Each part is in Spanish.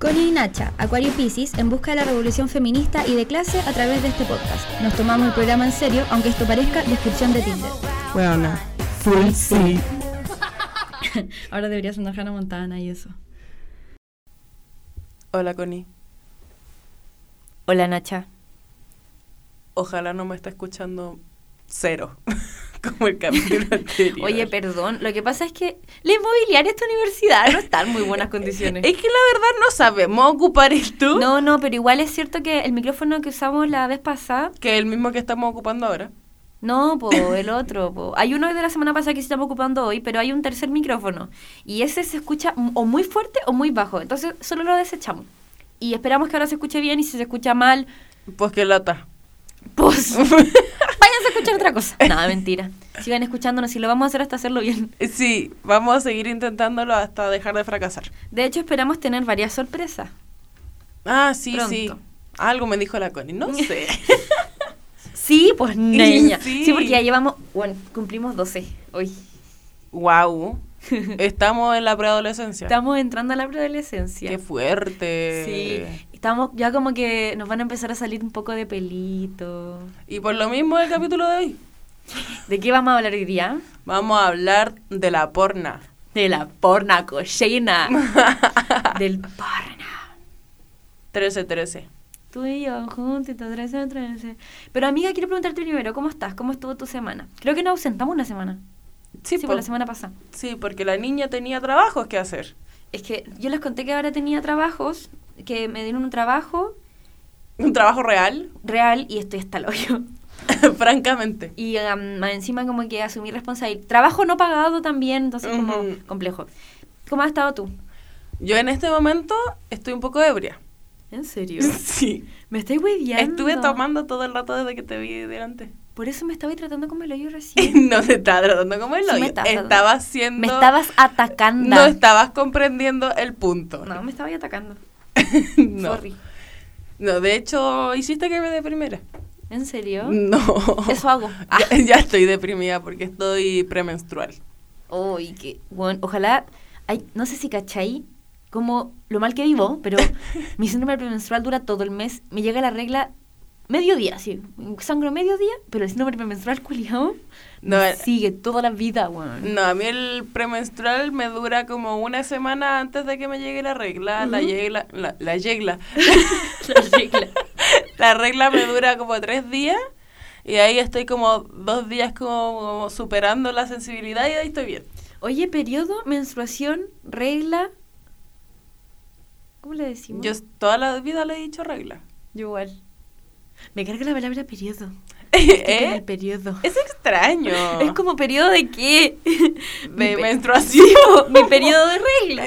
Connie y Nacha, Acuario Pisces, en busca de la revolución feminista y de clase a través de este podcast. Nos tomamos el programa en serio, aunque esto parezca descripción de Tinder. Bueno, full sí. Ahora deberías andar Hannah Montana y eso. Hola, Connie. Hola, Nacha. Ojalá no me esté escuchando cero, como el capítulo anterior. Oye, perdón, lo que pasa es que la inmobiliaria de esta universidad no está en muy buenas condiciones. Es que la verdad no sabemos ocupar esto. No, no, pero igual es cierto que el micrófono que usamos la vez pasada... Que es el mismo que estamos ocupando ahora. No, po, el otro, po. Hay uno de la semana pasada que estamos ocupando hoy, pero hay un tercer micrófono. Y ese se escucha o muy fuerte o muy bajo. Entonces solo lo desechamos. Y esperamos que ahora se escuche bien y si se escucha mal, Pues que lata. pues váyanse a escuchar otra cosa. Nada, mentira. Sigan escuchándonos y lo vamos a hacer hasta hacerlo bien. Sí, vamos a seguir intentándolo hasta dejar de fracasar. De hecho, esperamos tener varias sorpresas. Ah, sí, Pronto. sí. Algo me dijo la Connie, no sé. Sí, pues niña. Sí. Sí, porque ya llevamos, bueno, cumplimos 12 hoy. wow. Estamos en la preadolescencia. Estamos entrando a la preadolescencia. Qué fuerte. Sí, estamos ya como que nos van a empezar a salir un poco de pelito. Y por lo mismo el capítulo de hoy. ¿De qué vamos a hablar hoy día? Vamos a hablar de la porna. De la porna cochina. Del porna. 13-13. Tú y yo juntitos, 13 13. Pero amiga, quiero preguntarte primero, ¿cómo estás? ¿Cómo estuvo tu semana? Creo que nos ausentamos una semana. Sí, Sí, po. por la semana pasada. sí, porque la niña tenía trabajos que hacer. Es que yo les conté que ahora tenía trabajos, que me dieron un trabajo Un trabajo real, real y estoy hasta el hoyo. francamente. Y um, encima como que asumí responsabilidad. Trabajo no pagado también, entonces como Ujú. complejo. ¿Cómo has estado tú? Yo en este momento estoy un poco ebria. ¿En serio? Sí. Me estoy hueviando. Estuve tomando todo el rato desde que te vi delante. Por eso me estaba tratando como el hoyo recién. no te estaba tratando como el Sí me hoyo. estabas. Estabas haciendo... me estabas atacando. No estabas comprendiendo el punto. No, me estaba atacando. no. Sorry. No, de hecho, hiciste que me deprimiera. ¿En serio? No. Eso hago. Ah. Ya, ya estoy deprimida porque estoy premenstrual. Uy, que bueno, ojalá, ay, no sé si cachai como lo mal que vivo, pero mi síndrome premenstrual dura todo el mes, me llega la regla mediodía, sí, sangro mediodía, pero el síndrome premenstrual culiao No, eh, sigue toda la vida, weón. No, a mí el premenstrual me dura como una semana antes de que me llegue la regla. La Ujú. regla, la, la regla. La regla. La regla me dura como tres días y ahí estoy como dos días como, como superando la sensibilidad y ahí estoy bien. Oye, periodo, menstruación, regla. ¿Cómo le decimos? Yo toda la vida le he dicho regla. Yo igual. Me carga la palabra periodo. Con el ¿Eh? periodo. Es extraño. Es como periodo de qué? Mi de pe- menstruación. Mi periodo de regla.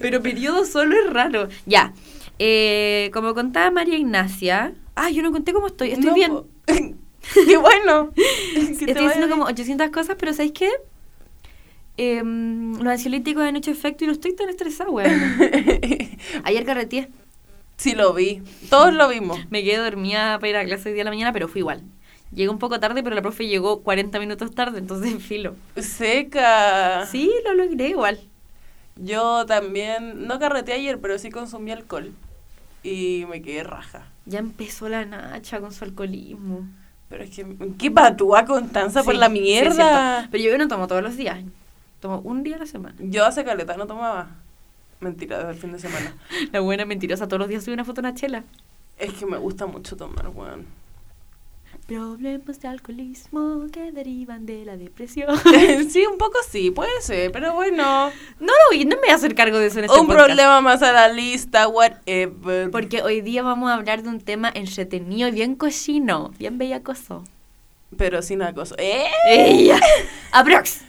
Pero periodo solo es raro. Ya. Eh, como contaba María Ignacia. Ah, yo no conté cómo estoy. Estoy No, bien. Qué bueno. Que Estoy bien. como 800 cosas, pero ¿sabéis qué? Em, los ansiolíticos han hecho efecto y no estoy tan estresada, weón. Ayer carreteé. sí, lo vi. Todos lo vimos. Me quedé dormida para ir a clase hoy día de la mañana, pero fui igual. Llegué un poco tarde, pero la profe llegó 40 minutos tarde, entonces filo. Seca. Sí, lo logré igual. Yo también, no carreteé ayer, pero sí consumí alcohol. Y me quedé raja. Ya empezó la Nacha con su alcoholismo. Pero es que, ¿qué patúa Constanza por la mierda? pero yo no tomo todos los días. Tomo un día a la semana. Yo hace caleta no tomaba. Mentira, desde el fin de semana. La buena mentirosa, todos los días subí una foto de una chela. Es que me gusta mucho tomar, weón. Problemas de alcoholismo que derivan de la depresión. sí, un poco sí, puede ser, pero bueno. No lo no me voy a hacer cargo de eso en este un podcast. problema más a la lista, whatever. Porque hoy día vamos a hablar de un tema entretenido, bien cochino, bien bellacoso. Pero sin acoso. ¿Eh? ¡Ella! ¡Aprox!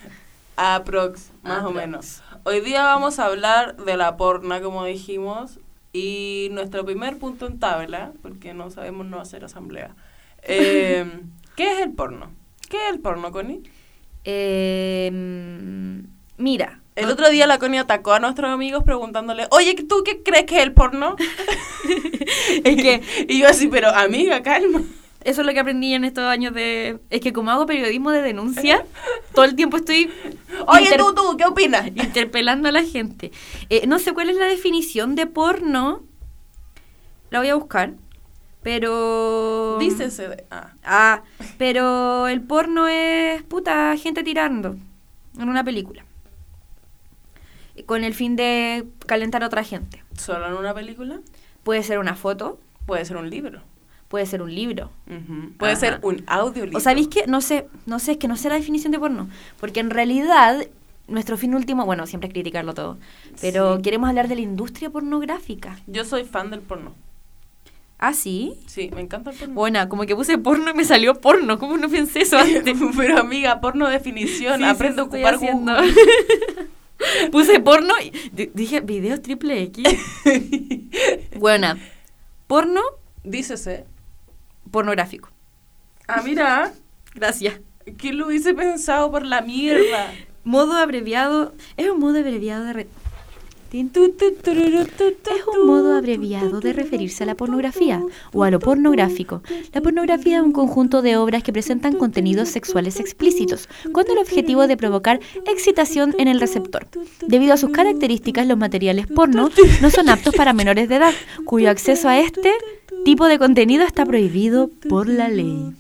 Aprox, más o menos. Hoy día vamos a hablar de la porna, como dijimos. Y nuestro primer punto en tabla, porque no sabemos no hacer asamblea. Eh, ¿Qué es el porno? ¿Qué es el porno, Connie? Eh, mira. El otro día la Connie atacó a nuestros amigos preguntándole, oye, ¿tú qué crees que es el porno? es que y yo así, pero amiga, calma. Eso es lo que aprendí en estos años de... Es que como hago periodismo de denuncia, todo el tiempo estoy... Oye, inter- tú, tú, ¿qué opinas? interpelando a la gente. Eh, no sé cuál es la definición de porno. La voy a buscar. Pero... Dícese de... Ah, Ah, pero el porno es puta gente tirando en una película. Con el fin de calentar a otra gente. ¿solo en una película? Puede ser una foto, Puede ser un libro. puede ser un libro. Puede Ajá. ser un audiolibro. ¿O sabéis qué? No sé, no sé, es que no sé la definición de porno. Porque en realidad, nuestro fin último, bueno, siempre es criticarlo todo, pero Sí. queremos hablar de la industria pornográfica. Yo soy fan del porno. ¿Ah, sí? Sí, me encanta el porno. Buena, como que puse porno y me salió porno. ¿Cómo no pensé eso antes? Pero amiga, porno definición. Sí, Aprende sí, a ocupar haciendo. Puse porno y di- dije videos triple X. Buena. Porno Dícese. pornográfico. Ah, mira. Gracias. ¿Quién lo hubiese pensado por la mierda? Modo abreviado. Es un modo abreviado de. re- Es un modo abreviado de referirse a la pornografía o a lo pornográfico. La pornografía es un conjunto de obras que presentan contenidos sexuales explícitos, con el objetivo de provocar excitación en el receptor. Debido a sus características, los materiales porno no son aptos para menores de edad, cuyo acceso a este tipo de contenido está prohibido por la ley.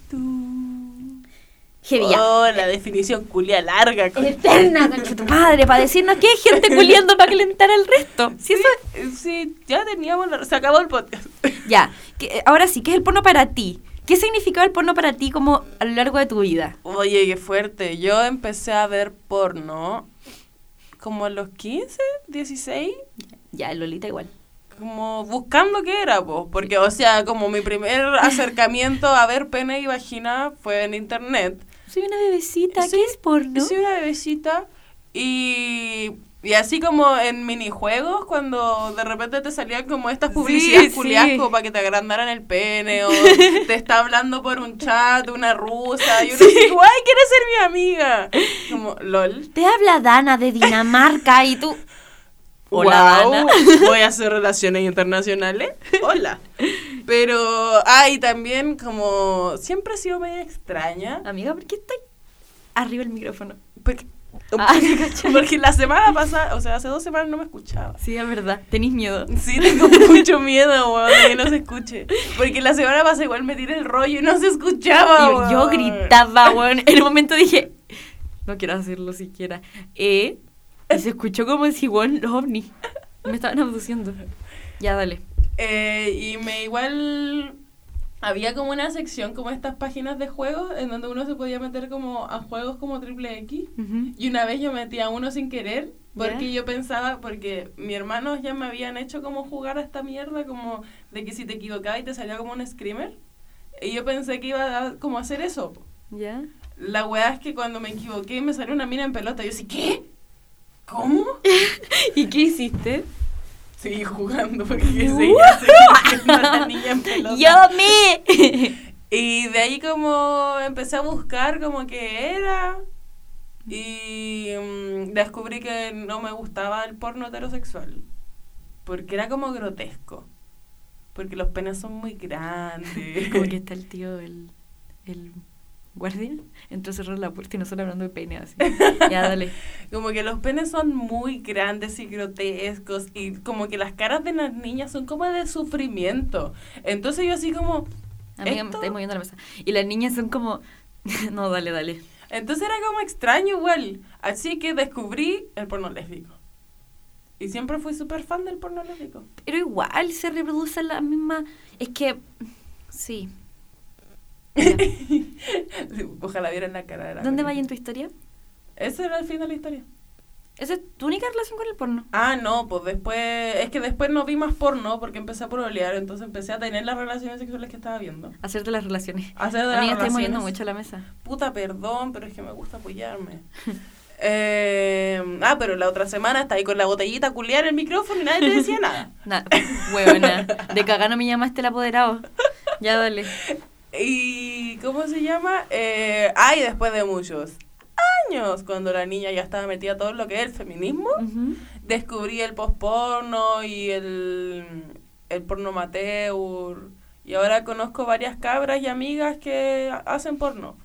Ya. Oh, la definición culia larga. con- Eterna, concha tu madre, para decirnos que hay gente culiando para calentar al resto. Eso Eh, Sí, ya teníamos la... Se acabó el podcast. Ya, que- ahora sí, ¿qué es el porno para ti? ¿Qué significaba el porno para ti como a lo largo de tu vida? Oye, qué fuerte. Yo empecé a ver porno como a los 15, 16, Ya, Lolita igual. como buscando qué era, pues. Porque, o sea, como mi primer acercamiento a ver pene y vagina fue en internet. Soy una bebecita, Sí, ¿qué es porno? Soy una bebecita y, y así como en minijuegos, cuando de repente te salían como estas publicidades sí. culiadas como para que te agrandaran el pene o te está hablando por un chat una rusa y uno dice, ¡ay, quieres ser mi amiga! Como, lol. Te habla Dana de Dinamarca y tú... Hola, Guau, Dana. Voy a hacer relaciones internacionales. Hola. Pero, ay, también como siempre he sido media extraña. Amiga, ¿por qué estoy arriba el micrófono? Porque, Ah, porque la semana pasada, o sea, hace dos semanas no me escuchaba. Sí, es verdad, tenés miedo. Sí, tengo mucho miedo, weón, de que no se escuche. Porque la semana pasada igual me tiré el rollo y no se escuchaba, Y yo weón. gritaba, weón. En un momento dije, no quiero hacerlo siquiera. Eh, y se escuchó como si, weón, los ovnis me estaban abduciendo. Ya, dale. Eh, y me igual había como una sección como estas páginas de juegos en donde uno se podía meter como a juegos como triple X. Y una vez yo metí a uno sin querer porque yo pensaba, porque mis hermanos ya me habían hecho como jugar a esta mierda, como de que si te equivocabas y te salía como un screamer. Y yo pensé que iba a como hacer eso. ¿Ya? La weá es que cuando me equivoqué me salió una mina en pelota. Yo así, ¿qué? ¿Cómo? ¿Y qué hiciste? Seguí jugando porque seguía siendo la niña en pelota. ¡Yo me! Y de ahí como empecé a buscar como que era y mm, descubrí que no me gustaba el porno heterosexual porque era como grotesco porque los penes son muy grandes Como que está el tío, el, el guardia, a cerrar la puerta y nosotros hablando de pene así. Ya, dale. como que los penes son muy grandes y grotescos y como que las caras de las niñas son como de sufrimiento entonces yo así como Amiga, me ¿Esto? estoy moviendo la mesa. Y las niñas son como... no, dale, dale. Entonces era como extraño igual. Así que descubrí el porno lésbico. Y siempre fui súper fan del porno lésbico. Pero igual se reproduce la misma... Es que... Sí. Ojalá vieran la cara de la ¿Dónde Connie. va en tu historia? Ese era el fin de la historia. ¿Esa es tu única relación con el porno? Ah, no, pues después... Es que después no vi más porno porque empecé a prolear. Entonces empecé a tener las relaciones sexuales que estaba viendo. Hacerte las relaciones. Hacer de las Amiga, estoy moviendo mucho la mesa. Puta, perdón, pero es que me gusta apoyarme. Eh, ah, pero la otra semana está ahí con la botellita culiar el micrófono y nadie te decía nada. Nada, huevona. De cagar no me llamaste el apoderado. Ya, dale. ¿Y cómo se llama? Eh, ay, después de muchos años, cuando la niña ya estaba metida todo lo que es el feminismo, descubrí el posporno y el, el porno amateur Y ahora conozco varias cabras y amigas que hacen porno.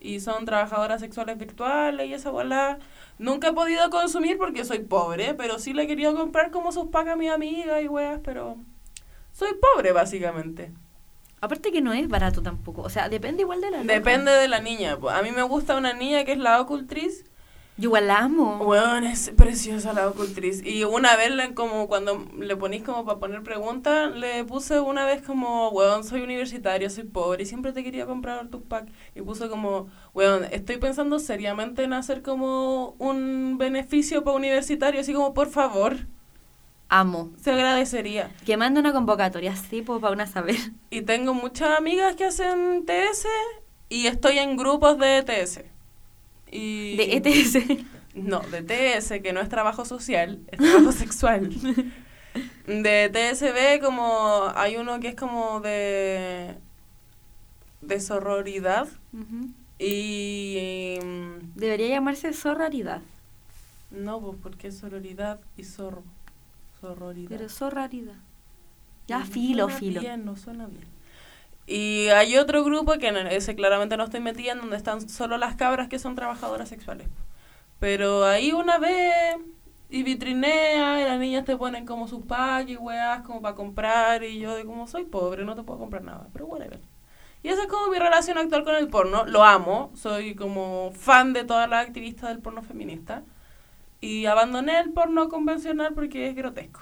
Y son trabajadoras sexuales virtuales y esa bola. Nunca he podido consumir porque soy pobre, pero sí le he querido comprar como sus pacas a mi amiga y weas, pero soy pobre básicamente. Aparte que no es barato tampoco. O sea, depende igual de la loca. Depende de la niña. A mí me gusta una niña que es la ocultriz. Yo igual la amo. Weón, es preciosa la ocultriz. Y una vez, como cuando le ponís como para poner preguntas, le puse una vez como, weón, soy universitario, soy pobre y siempre te quería comprar tus packs. Y puso como, weón, estoy pensando seriamente en hacer como un beneficio para universitario, así como, por favor, Amo. se agradecería. Que mande una convocatoria así, pues, para una saber. Y tengo muchas amigas que hacen TS y estoy en grupos de ETS. Y De ETS. No, de TS, que no es trabajo social, es trabajo sexual. De TSB como hay uno que es como de de sororidad Ujú. y Debería llamarse sorraridad. no, pues porque es sororidad y zorro. Sororidad. Pero sorraridad. Ya, No filo, suena filo. Bien, no suena bien. Y hay otro grupo que en ese claramente no estoy metida, en donde están solo las cabras que son trabajadoras sexuales. Pero ahí una vez y vitrinea y las niñas te ponen como sus packs y weas como para comprar y yo de como soy pobre no te puedo comprar nada, pero whatever. Y esa es como mi relación actual con el porno. Lo amo, soy como fan de todas las activistas del porno feminista. Y abandoné el porno convencional porque es grotesco.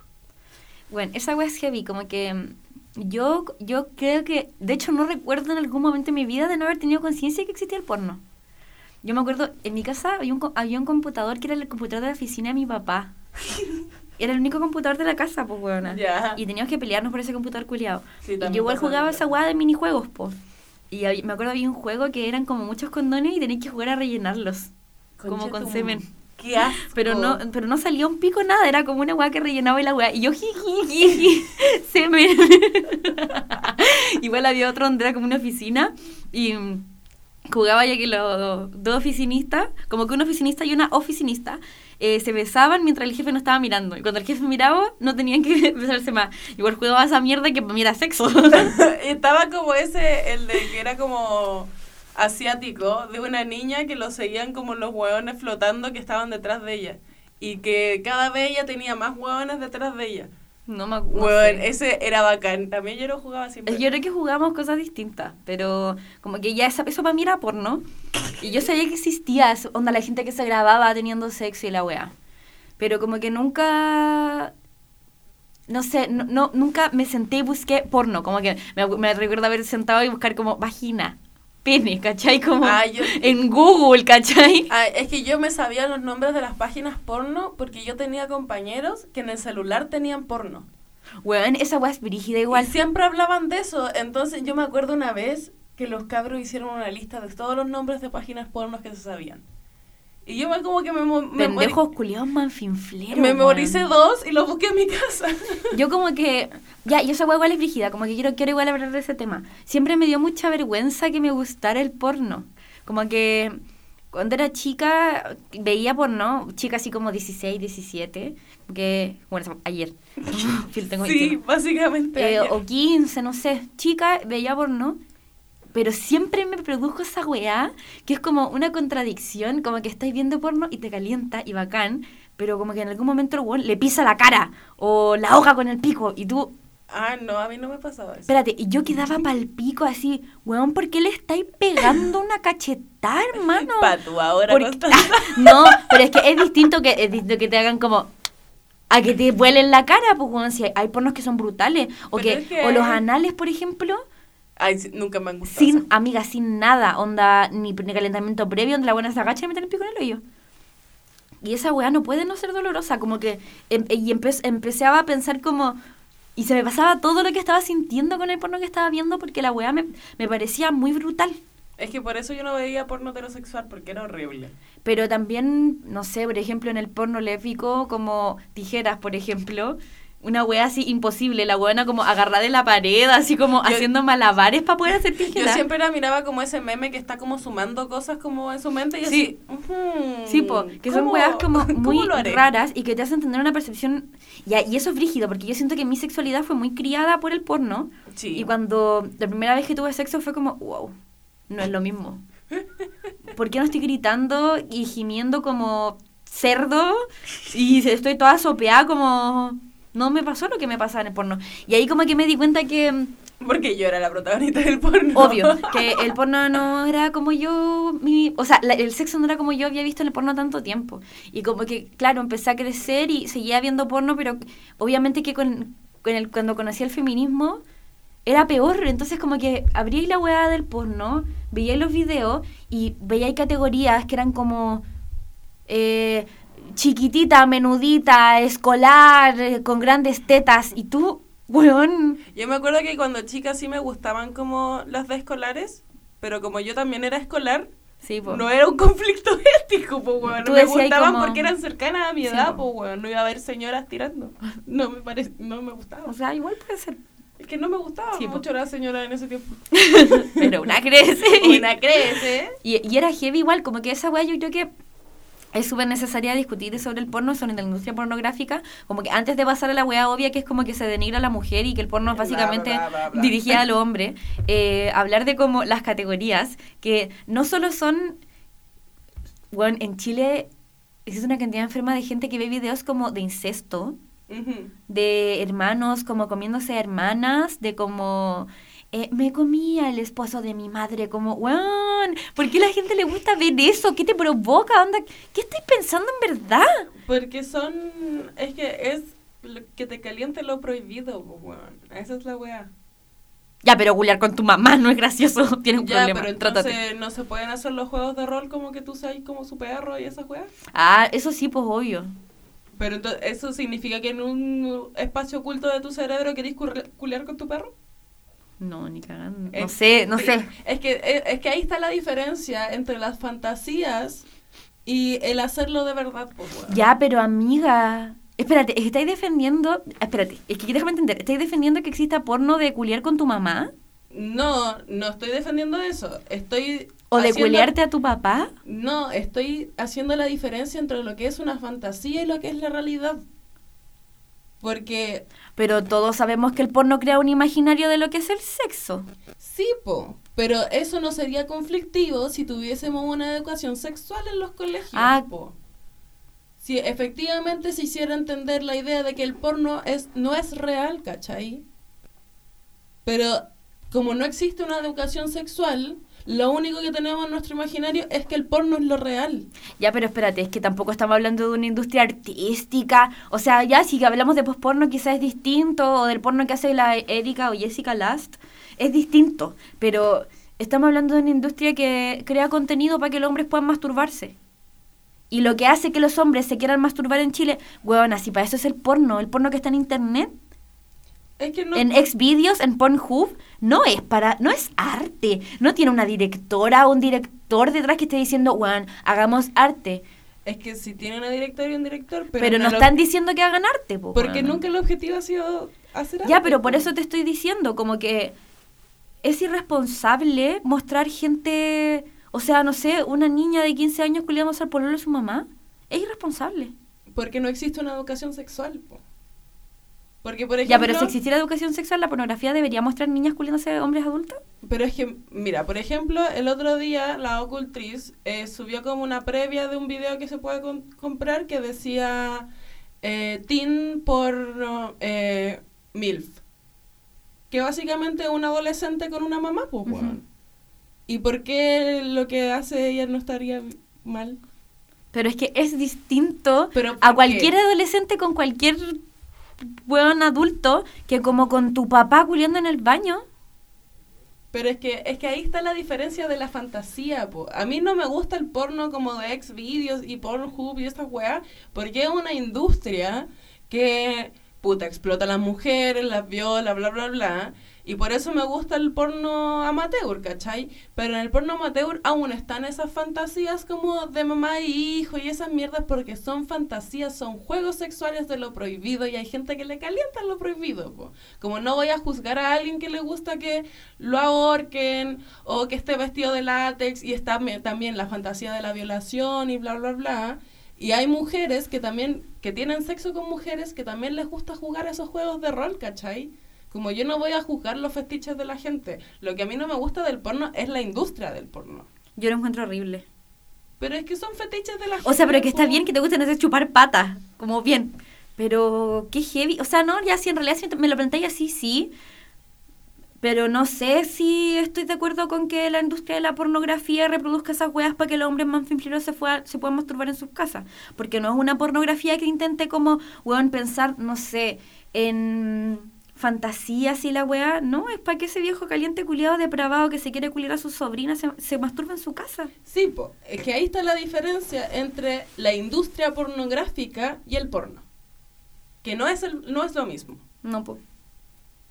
Bueno, esa wea es heavy, como que mm, yo, yo creo que, de hecho no recuerdo en algún momento de mi vida de no haber tenido conciencia de que existía el porno. Yo me acuerdo, en mi casa había un, co- había un computador que era el computador de la oficina de mi papá. Era el único computador de la casa, pues, weona. Y teníamos que pelearnos por ese computador culiado. Sí, y yo igual jugaba esa weá de minijuegos, pues. Y hab- me acuerdo había un juego que eran como muchos condones y tenías que jugar a rellenarlos. como con semen. Qué asco. Pero no, pero no salía un pico nada, era como una weá que rellenaba y la weá. Y yo jiji, jiji, semen. Igual había otro donde era como una oficina y jugaba ya que los dos oficinistas, como que un oficinista y una oficinista, eh, se besaban mientras el jefe no estaba mirando. Y cuando el jefe miraba, no tenían que besarse más. Igual jugaba esa mierda que para mí era sexo. Estaba como ese, el de que era como asiático, de una niña que lo seguían como los hueones flotando que estaban detrás de ella. Y que cada vez ella tenía más hueones detrás de ella. no me acuerdo. Hueón, ese era bacán. También yo lo jugaba siempre. Yo creo que jugábamos cosas distintas, pero como que ya esa, eso para mí era porno. Y yo sabía que existía, eso, onda la gente que se grababa teniendo sexo y la weá. Pero como que nunca, no sé, no, no- nunca me senté y busqué porno. Como que me, me recuerdo haber sentado y buscar como vagina, pene, ¿cachai? Como Ah, yo- en Google, ¿cachai? Ah, es que yo me sabía los nombres de las páginas porno porque yo tenía compañeros que en el celular tenían porno. Weón, esa weá es brígida igual. Y siempre hablaban de eso. Entonces yo me acuerdo una vez que los cabros hicieron una lista de todos los nombres de páginas pornos que se sabían. Y yo me como que me, me, Pendejos culiados manfinfleros. me memoricé dos y los busqué en mi casa. Yo como que, ya, y esa hueá igual es brígida, como que quiero, quiero igual hablar de ese tema. Siempre me dio mucha vergüenza que me gustara el porno. Como que cuando era chica veía porno, chica así como 16, 17, que, bueno, ayer. Sí, tengo sí, 21. básicamente. Eh, ayer. o 15, no sé, chica, veía porno. Pero siempre me produjo esa weá, que es como una contradicción, como que estáis viendo porno y te calienta y bacán, pero como que en algún momento el weón le pisa la cara o la ahoga con el pico y tú, Ah, no, a mí no me pasaba eso. espérate, y yo quedaba pal pico así, weón, ¿por qué le estáis pegando una cachetada, hermano? Pa' tú ahora, Porque- no, pero es que es distinto que, es distinto que te hagan como a que te vuelen la cara, pues weón, si hay, hay pornos que son brutales, o que, que- o los anales, por ejemplo, Ay, nunca me han gustado. sin, eso. amiga, sin nada, onda, ni, ni calentamiento previo, donde la buena se agacha y mete el pico en el hoyo. Y esa weá no puede no ser dolorosa, como que, em- y empe- empecé a pensar como, y se me pasaba todo lo que estaba sintiendo con el porno que estaba viendo, porque la weá me, me parecía muy brutal. Es que por eso yo no veía porno heterosexual, porque era horrible. Pero también, no sé, por ejemplo, en el porno lésbico, como tijeras, por ejemplo, una wea así imposible, la buena como agarrada en la pared, así como Yo- haciendo malabares para poder hacer Yo tijeras. siempre la miraba como ese meme que está como sumando cosas como en su mente y Sí. así. Sí, po, que son ¿cómo- weas como muy raras y que te hacen tener una percepción. Y, y eso es brígido, porque yo siento que mi sexualidad fue muy criada por el porno. Sí. Y cuando la primera vez que tuve sexo fue como, wow, no es lo mismo. ¿Por qué no estoy gritando y gimiendo como cerdo y estoy toda sopeada como... No me pasó lo que me pasaba en el porno. Y ahí como que me di cuenta que, mm, Porque yo era la protagonista del porno. obvio, que el porno no era como yo, mi, o sea, la- el sexo no era como yo había visto en el porno tanto tiempo. Y como que, claro, empecé a crecer y seguía viendo porno, pero obviamente que con, con el, cuando conocí el feminismo era peor. Entonces como que abrí la weá del porno, veía los videos y veía ahí categorías que eran como... eh, chiquitita, menudita, escolar, eh, con grandes tetas. Y tú, weón, Yo me acuerdo que cuando chica sí me gustaban como las de escolares, pero como yo también era escolar, sí, no era un conflicto ético, pues, weón. Me gustaban como- porque eran cercanas a mi Sí, edad, po. pues, weón. No iba a haber señoras tirando. No me parece, no me gustaba. O sea, igual puede ser. Es que no me gustaba Sí, po. mucho la señora en ese tiempo. Pero una crece. Una crece. Y, y era heavy igual, como que esa weá yo creo que es súper necesaria discutir sobre el porno, sobre la industria pornográfica, como que antes de pasar a la weá obvia que es como que se denigra a la mujer y que el porno es básicamente bla, bla, bla. dirigida al hombre, eh, hablar de como las categorías, que no solo son, bueno, en Chile existe una cantidad enferma de gente que ve videos como de incesto, de hermanos como comiéndose a hermanas, de como eh, me comía el esposo de mi madre, como, weón, ¿por qué a la gente le gusta ver eso? ¿Qué te provoca? Onda? ¿Qué estáis pensando en verdad? Porque son. Es que es lo que te caliente lo prohibido, pues, weón. Esa es la weá. Ya, pero gulear con tu mamá no es gracioso, tienes un Ya, problema, pero trátate. entonces no se pueden hacer los juegos de rol como que tú seas como su perro y esas weas. Ah, eso sí, pues obvio. Pero entonces, ¿eso significa que en un espacio oculto de tu cerebro querés culiar con tu perro? No, ni cagando. No sé, no sé. Es que, es, es que ahí está la diferencia entre las fantasías y el hacerlo de verdad, pues, weón. Ya, pero amiga. Espérate, ¿estáis defendiendo. Espérate, es que déjame entender. ¿Estáis defendiendo que exista porno de culiar con tu mamá? No, no estoy defendiendo eso. Estoy. ¿O de culiarte a tu papá? No, estoy haciendo la diferencia entre lo que es una fantasía y lo que es la realidad. Porque Pero todos sabemos que el porno crea un imaginario de lo que es el sexo. sí, po, pero eso no sería conflictivo si tuviésemos una educación sexual en los colegios, Ah. po. Si efectivamente se hiciera entender la idea de que el porno es no es real, ¿cachai? Pero como no existe una educación sexual, lo único que tenemos en nuestro imaginario es que el porno es lo real. Ya, pero espérate, es que tampoco estamos hablando de una industria artística. O sea, ya si hablamos de posporno quizás es distinto, o del porno que hace la Erika o Jessica Last, es distinto. Pero estamos hablando de una industria que crea contenido para que los hombres puedan masturbarse. Y lo que hace que los hombres se quieran masturbar en Chile, weón, así para eso es el porno. El porno que está en internet, Es que no en Xvideos, en Pornhub, no es para, no es arte. No tiene una directora o un director detrás que esté diciendo, weón, hagamos arte. es que si tiene una directora y un director, pero, Pero, no lo- están diciendo que hagan arte, po, Porque nunca el objetivo ha sido hacer Ya, arte, pero por po. eso te estoy diciendo, como que es irresponsable mostrar gente, o sea, no sé, una niña de 15 años culiándose al pololo de su mamá. Es irresponsable. Porque no existe una educación sexual. po. Porque, por ejemplo... Ya, pero si existiera educación sexual, ¿la pornografía debería mostrar niñas culiándose hombres adultos? Pero es que, mira, por ejemplo, el otro día la Ocultriz eh, subió como una previa de un video que se puede comprar que decía eh, Teen por eh, MILF. Que básicamente es un adolescente con una mamá, pues, weón. ¿Y por qué lo que hace ella no estaría mal? Pero es que es distinto Pero a ¿por cualquier qué? adolescente con cualquier weón adulto que como con tu papá culiando en el baño. Pero es que, es que ahí está la diferencia de la fantasía, po. A mí no me gusta el porno como de Xvideos y Pornhub y estas weas, porque es una industria que puta, explota a las mujeres, las viola, bla, bla, bla. Y por eso me gusta el porno amateur, ¿cachai? Pero en el porno amateur aún están esas fantasías como de mamá y hijo y esas mierdas porque son fantasías, son juegos sexuales de lo prohibido y hay gente que le calienta lo prohibido. po. Como no voy a juzgar a alguien que le gusta que lo ahorquen o que esté vestido de látex y está también la fantasía de la violación y bla, bla, bla. Y hay mujeres que también, que tienen sexo con mujeres que también les gusta jugar esos juegos de rol, ¿cachai? Como yo no voy a juzgar los fetiches de la gente. Lo que a mí no me gusta del porno es la industria del porno. Yo lo encuentro horrible. Pero es que son fetiches de la gente. O sea, pero que está bien que te gusten hacer chupar patas, como bien. Pero qué heavy. O sea, no, ya si en realidad si me lo planteé así, sí. Pero no sé si estoy de acuerdo con que la industria de la pornografía reproduzca esas weas para que los hombres manfinfleros se, fue- se puedan masturbar en sus casas. Porque no es una pornografía que intente como, weón, pensar, no sé, en fantasías y la wea. No, es para que ese viejo caliente culiado depravado que se quiere culiar a su sobrina se, se masturbe en su casa. Sí, po. Es que ahí está la diferencia entre la industria pornográfica y el porno. Que no es, el, no es lo mismo. No, pues.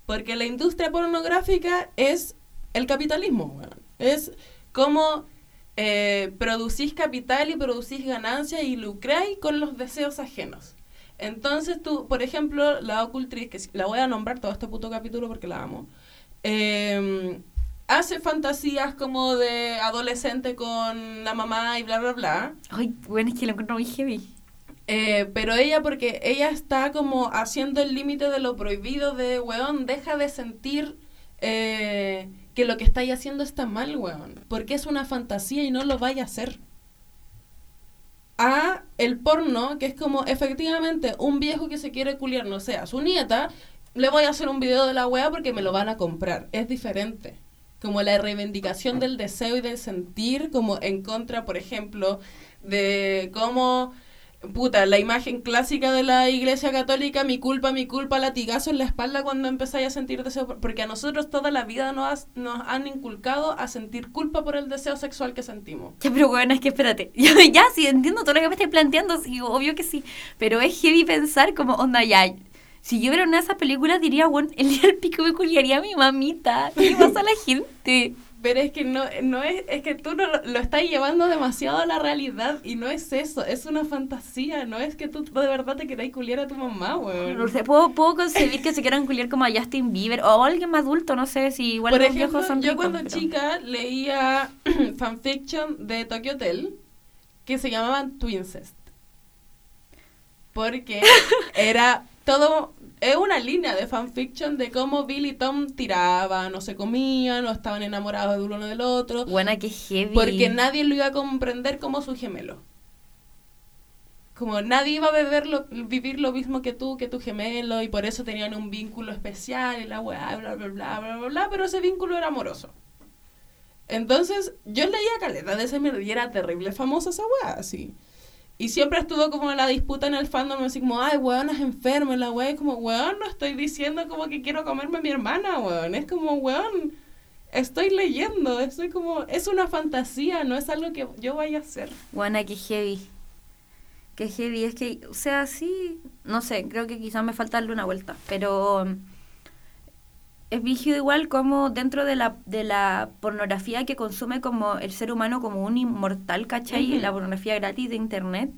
Porque la industria pornográfica es el capitalismo, weón. Es como eh, producís capital y producís ganancias y lucráis con los deseos ajenos. Entonces tú, por ejemplo, la ocultriz, que la voy a nombrar todo este puto capítulo porque la amo, eh, hace fantasías como de adolescente con la mamá y bla, bla, bla. Ay, bueno, es que lo encuentro muy heavy. Eh, pero ella, porque ella está como haciendo el límite de lo prohibido de, weón, deja de sentir eh, que lo que estáis haciendo está mal, weón. Porque es una fantasía y no lo vaya a hacer. A el porno, que es como efectivamente un viejo que se quiere culiar, no sé, a su nieta, le voy a hacer un video de la wea porque me lo van a comprar. Es diferente. Como la reivindicación del deseo y del sentir, como en contra, por ejemplo, de cómo puta, la imagen clásica de la iglesia católica, mi culpa, mi culpa, latigazo en la espalda cuando empezáis a sentir deseo, por- porque a nosotros toda la vida nos, nos han inculcado a sentir culpa por el deseo sexual que sentimos. Ya, pero bueno, es que espérate. Ya, ya, sí, entiendo todo lo que me estás planteando, sí, obvio que sí. Pero es heavy pensar como, onda, ya. Si yo viera una de esas películas, diría, bueno, el día del pico me culiaría a mi mamita. ¿Qué pasa a la gente? Pero es que no, no es, es que tú no lo, estás llevando demasiado a la realidad y no es eso, es una fantasía, no es que tú de verdad te queráis culiar a tu mamá, weón. No sé, puedo, puedo concebir que se quieran culiar como a Justin Bieber o a alguien más adulto, no sé si igual Por los ejemplo, viejos son yo ricos, cuando pero- chica leía fanfiction de Tokyo Hotel que se llamaban Twincest. Porque era todo, es una línea de fanfiction de cómo Bill y Tom tiraban, o se comían, o estaban enamorados del uno del otro. Buena, que heavy. Porque nadie lo iba a comprender como su gemelo. Como nadie iba a vivir lo mismo que tú, que tu gemelo, y por eso tenían un vínculo especial y la weá, bla, bla, bla, bla, bla, bla, pero ese vínculo era amoroso. Entonces, yo leía caleta de ese mierda y era terrible famosa esa weá, así. Y siempre estuvo como la disputa en el fandom, así como, ay, weón, es enfermo, la es como, weón, no estoy diciendo como que quiero comerme a mi hermana, weón. Es como, weón, estoy leyendo, estoy como, es una fantasía, no es algo que yo vaya a hacer. Buena, que heavy. Que heavy, es que, o sea, sí, no sé, creo que quizás me falta darle una vuelta, pero es vígido igual como dentro de la, de la pornografía que consume como el ser humano como un inmortal, ¿cachai? Ujú. La pornografía gratis de internet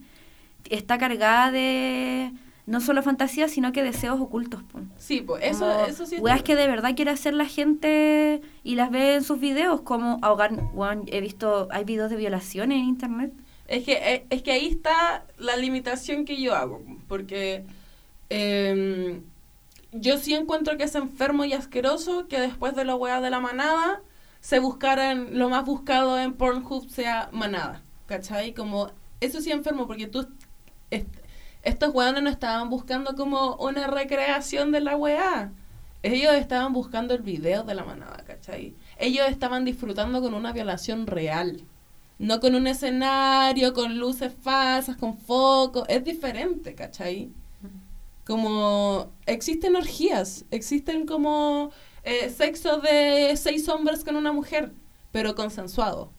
está cargada de no solo fantasías, sino que deseos ocultos. po. Sí, pues eso, Como eso sí. weas que de verdad quiere hacer la gente y las ve en sus videos, como ahogar. weón, he visto, hay videos de violaciones en internet. Es que, eh, es que ahí está la limitación que yo hago, porque em, yo sí encuentro que es enfermo y asqueroso que después de la weá de la manada se buscaran, lo más buscado en Pornhub sea manada, ¿cachai? Como, eso sí enfermo, porque tú, est- estos weones no estaban buscando como una recreación de la weá, ellos estaban buscando el video de la manada, ¿cachai? Ellos estaban disfrutando con una violación real. No con un escenario, con luces falsas, con focos. Es diferente, ¿cachai? Como existen orgías, existen como eh, sexo de seis hombres con una mujer, pero consensuado,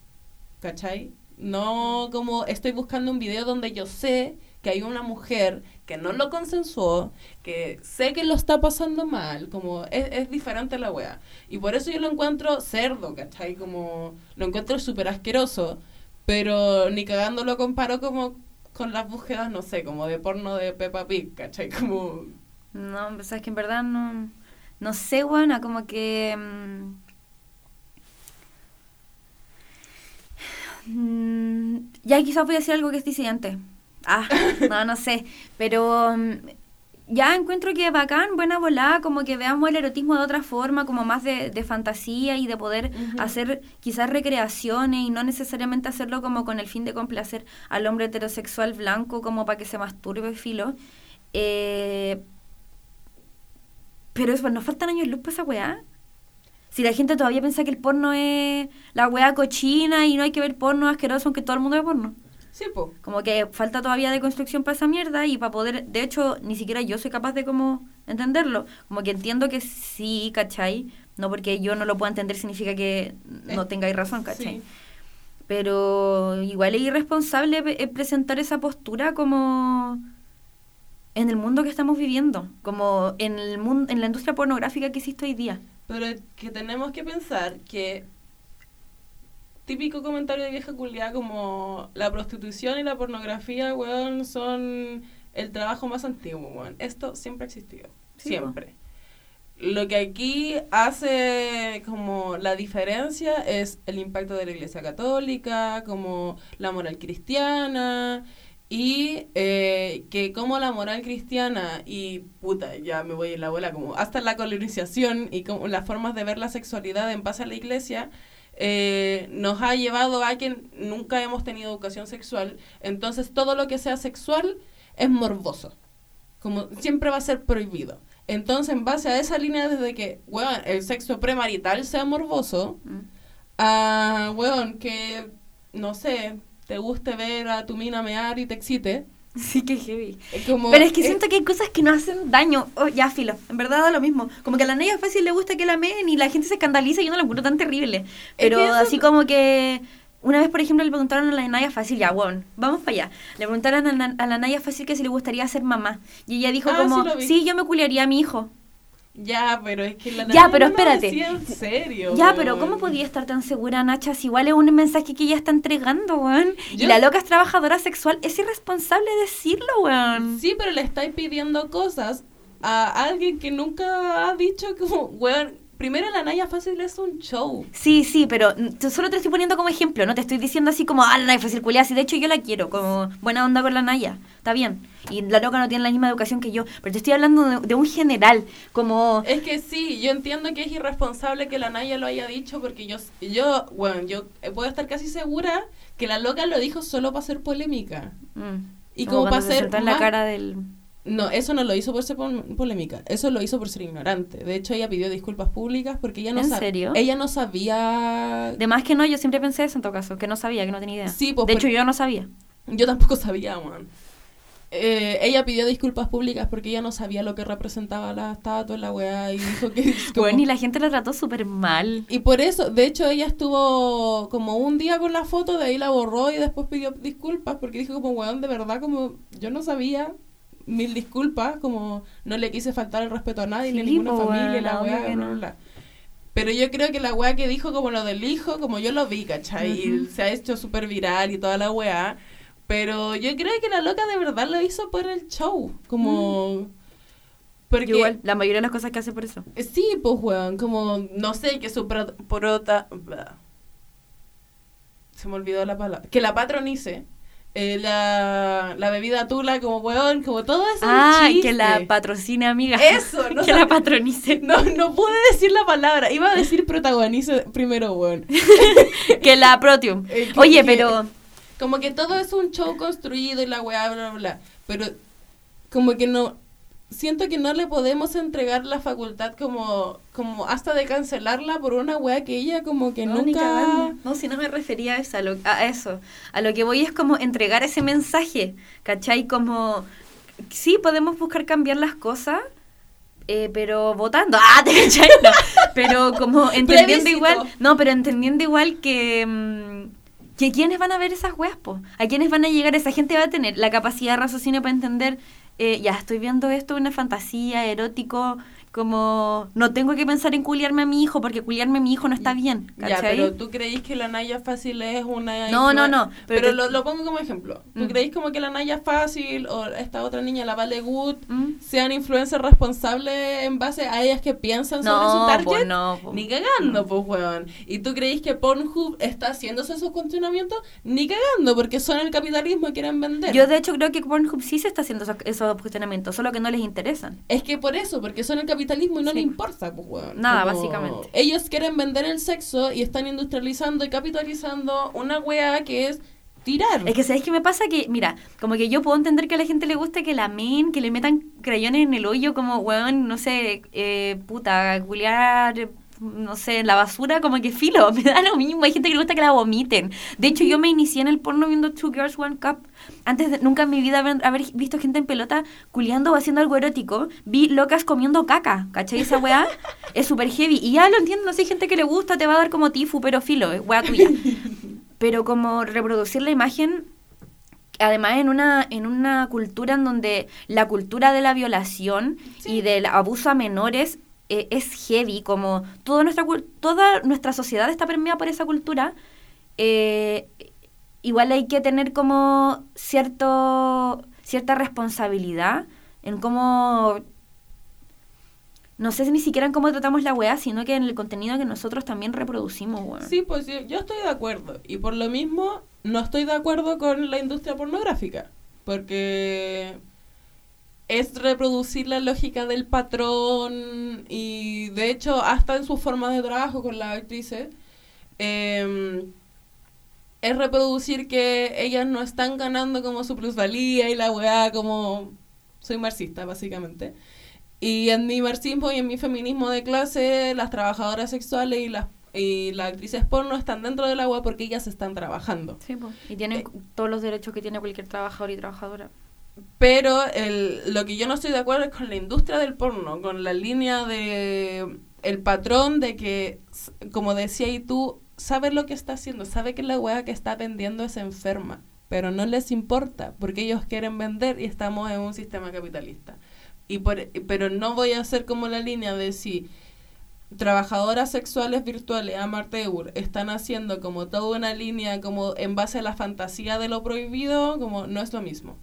¿cachai? No como estoy buscando un video donde yo sé que hay una mujer que no lo consensuó, que sé que lo está pasando mal, como es, es diferente la wea. Y por eso yo lo encuentro cerdo, ¿cachai? Como lo encuentro súper asqueroso, pero ni cagando lo comparo como con las búsquedas, no sé, como de porno de Peppa Pig, ¿cachai? Como... No, o sea, es que en verdad no, no sé, buena, como que... mm, ya quizás voy a decir algo que es disidente. Ah, no, no sé. Pero mm, ya encuentro que bacán, buena volada, como que veamos el erotismo de otra forma, como más de, de fantasía y de poder hacer quizás recreaciones y no necesariamente hacerlo como con el fin de complacer al hombre heterosexual blanco como para que se masturbe filo. Eh, pero eso, nos faltan años luz para esa weá. Si la gente todavía piensa que el porno es la weá cochina y no hay que ver porno asqueroso aunque todo el mundo ve porno. Sí, po. Como que falta todavía de construcción para esa mierda y para poder, de hecho, ni siquiera yo soy capaz de como entenderlo. Como que entiendo que sí, ¿cachai? No porque yo no lo pueda entender significa que no Eh, tengáis razón, ¿cachai? Sí. Pero igual es irresponsable eh, presentar esa postura como en el mundo que estamos viviendo, como en el mundo, en la industria pornográfica que existe hoy día. Pero que tenemos que pensar que típico comentario de vieja culiada como la prostitución y la pornografía, weón, son el trabajo más antiguo, weón. Esto siempre ha existido. Sí, siempre. Lo que aquí hace como la diferencia es el impacto de la Iglesia Católica, como la moral cristiana y eh, que como la moral cristiana y puta, ya me voy en la abuela, como hasta la colonización y como las formas de ver la sexualidad en base a la Iglesia eh, nos ha llevado a que nunca hemos tenido educación sexual, entonces todo lo que sea sexual es morboso como siempre va a ser prohibido. Entonces, en base a esa línea desde que, weón, el sexo premarital sea morboso, ¿Mm? a, weón, que, no sé, te guste ver a tu mina mear y te excite. Sí, que heavy. como- Pero es que siento que hay cosas que no hacen daño. Oh, ya, filo. En verdad da lo mismo. Como que a la Naya fácil le gusta que la meen y la gente se escandaliza y yo no lo encuentro tan terrible. Pero que así como que... Una vez, por ejemplo, le preguntaron a la Naya Fácil, ya, bueno, vamos para allá. Le preguntaron a, la- a la Naya Fácil que si le gustaría ser mamá. Y ella dijo Ah, como, sí sí, yo me culiaría a mi hijo. Ya, pero es que la Ya, pero espérate. decía en serio. Ya, pero. ¿cómo podía estar tan segura, Nacha? Si igual es un mensaje que ella está entregando, weón. Y la loca es trabajadora sexual. Es irresponsable decirlo, weón. Sí, pero le estáis pidiendo cosas a alguien que nunca ha dicho como, weón, primero la Naya Fácil es un show. Sí, sí, pero te- solo te estoy poniendo como ejemplo, no te estoy diciendo así como, ah, la Naya fácil culiada. De hecho yo la quiero, como buena onda con la Naya, está bien. Y la loca no tiene la misma educación que yo, pero te estoy hablando de, de un general, como... Es que sí, yo entiendo que es irresponsable que la Naya lo haya dicho porque yo, yo, bueno, yo puedo estar casi segura que la loca lo dijo solo para hacer polémica. mm, Y como como para sentó en la más- cara del... No, eso no lo hizo por ser pol- polémica, eso lo hizo por ser ignorante. De hecho, ella pidió disculpas públicas porque ella no ¿En serio? Ella no sabía... De más que no, yo siempre pensé eso en todo caso, que no sabía, que no tenía idea. Sí, pues, de hecho yo no sabía. Yo tampoco sabía, man. Eh, ella pidió disculpas públicas porque ella no sabía lo que representaba la estatua, la weá, y dijo que... como- Bueno, y la gente la trató súper mal. Y por eso, de hecho, ella estuvo como un día con la foto, de ahí la borró y después pidió disculpas porque dijo como, weón, de verdad, como yo no sabía, mil disculpas, como no le quise faltar el respeto a nadie, ni a ninguna po, familia, la weá, bla, bla, bla. Pero yo creo que la weá que dijo como lo del hijo, como yo lo vi, ¿cachai? Ujú. se ha hecho súper viral y toda la weá. Pero yo creo que la loca de verdad lo hizo por el show, como... Porque, Yo Mm. igual, la mayoría de las cosas que hace por eso. Sí, pues, weón, como, no sé, que su pro- prota... Se me olvidó la palabra. Que la patronice. Eh, la, la bebida tula como weón, como todo eso. Ah, que la patrocine, amiga. Eso, no que la patronice. No, no pude decir la palabra. Iba a decir protagonice primero, weón. que la Protium. Eh, que- Oye, que- pero... Como que todo es un show construido y la weá, bla, bla, bla. Pero como que no... Siento que no le podemos entregar la facultad como, como hasta de cancelarla por una weá que ella como que No, nunca... No, si no me refería a eso, a, lo- a eso. A lo que voy es como entregar ese mensaje, ¿cachai? Como, sí, podemos buscar cambiar las cosas, eh, pero votando. Ah, ¿te cachai? No, pero como entendiendo igual, no, pero entendiendo igual que... mm, que quiénes van a ver esas weas, po? ¿A quiénes van a llegar? Esa gente va a tener la capacidad de raciocinio para entender eh, ya estoy viendo esto, una fantasía, erótico, como no tengo que pensar en culiarme a mi hijo porque culiarme a mi hijo no está bien. Ya, ¿cachai? pero tú creéis que la Naya Fácil es una... No, no, no, Pero, pero lo, lo pongo como ejemplo. ¿Tú Mm. creéis como que la Naya Fácil o esta otra niña, la Vale Good, ¿Mm? sean influencers responsables en base a ellas que piensan sobre su No, target? po, no, po. Ni cagando, pues, weón. ¿Y tú creéis que Pornhub está haciéndose esos cuestionamientos? Ni cagando, porque son el capitalismo y quieren vender. Yo de hecho creo que Pornhub sí se está haciendo esos, esos cuestionamientos, solo que no les interesan. Es que por eso, porque son el capitalismo y no Sí. les importa, pues, weón. Nada, Como básicamente. Ellos quieren vender el sexo y están industrializando y capitalizando una wea que es tirar. Es que ¿sabes qué me pasa? Que, mira, como que yo puedo entender que a la gente le guste que la men, que le metan crayones en el hoyo como, weón, no sé, eh, puta, culiar, no sé, la basura, como que filo, me da lo mismo. Hay gente que le gusta que la vomiten. De hecho, yo me inicié en el porno viendo Two Girls, One Cup. Antes de nunca en mi vida haber, haber visto gente en pelota culiando o haciendo algo erótico, vi locas comiendo caca, ¿cachai? Esa weá es súper heavy. Y ya lo entiendo, no sé, hay gente que le gusta, te va a dar como tifu, pero filo, es weá tuya. Pero como reproducir la imagen además en una en una cultura en donde la cultura de la violación y del abuso a menores eh, es heavy como toda nuestra toda nuestra sociedad está permeada por esa cultura eh, igual hay que tener como cierto cierta responsabilidad en cómo no sé ni siquiera en cómo tratamos la weá, sino que en el contenido que nosotros también reproducimos, weón. Sí, pues yo estoy de acuerdo. Y por lo mismo, no estoy de acuerdo con la industria pornográfica. Porque es reproducir la lógica del patrón y de hecho hasta en sus formas de trabajo con las actrices eh, es reproducir que ellas no están ganando como su plusvalía y la weá como soy marxista básicamente y en mi marxismo y en mi feminismo de clase las trabajadoras sexuales y las y las actrices porno están dentro del agua porque ellas están trabajando Sí, po. y tienen Eh, todos los derechos que tiene cualquier trabajador y trabajadora. Pero el, lo que yo no estoy de acuerdo es con la industria del porno, con la línea de el patrón de que, como decía y tú, sabe lo que está haciendo, sabe que la weá que está vendiendo es enferma, pero no les importa porque ellos quieren vender y estamos en un sistema capitalista. Y por, pero no voy a hacer como la línea de si trabajadoras sexuales virtuales amateur están haciendo como toda una línea como en base a la fantasía de lo prohibido, como no es lo mismo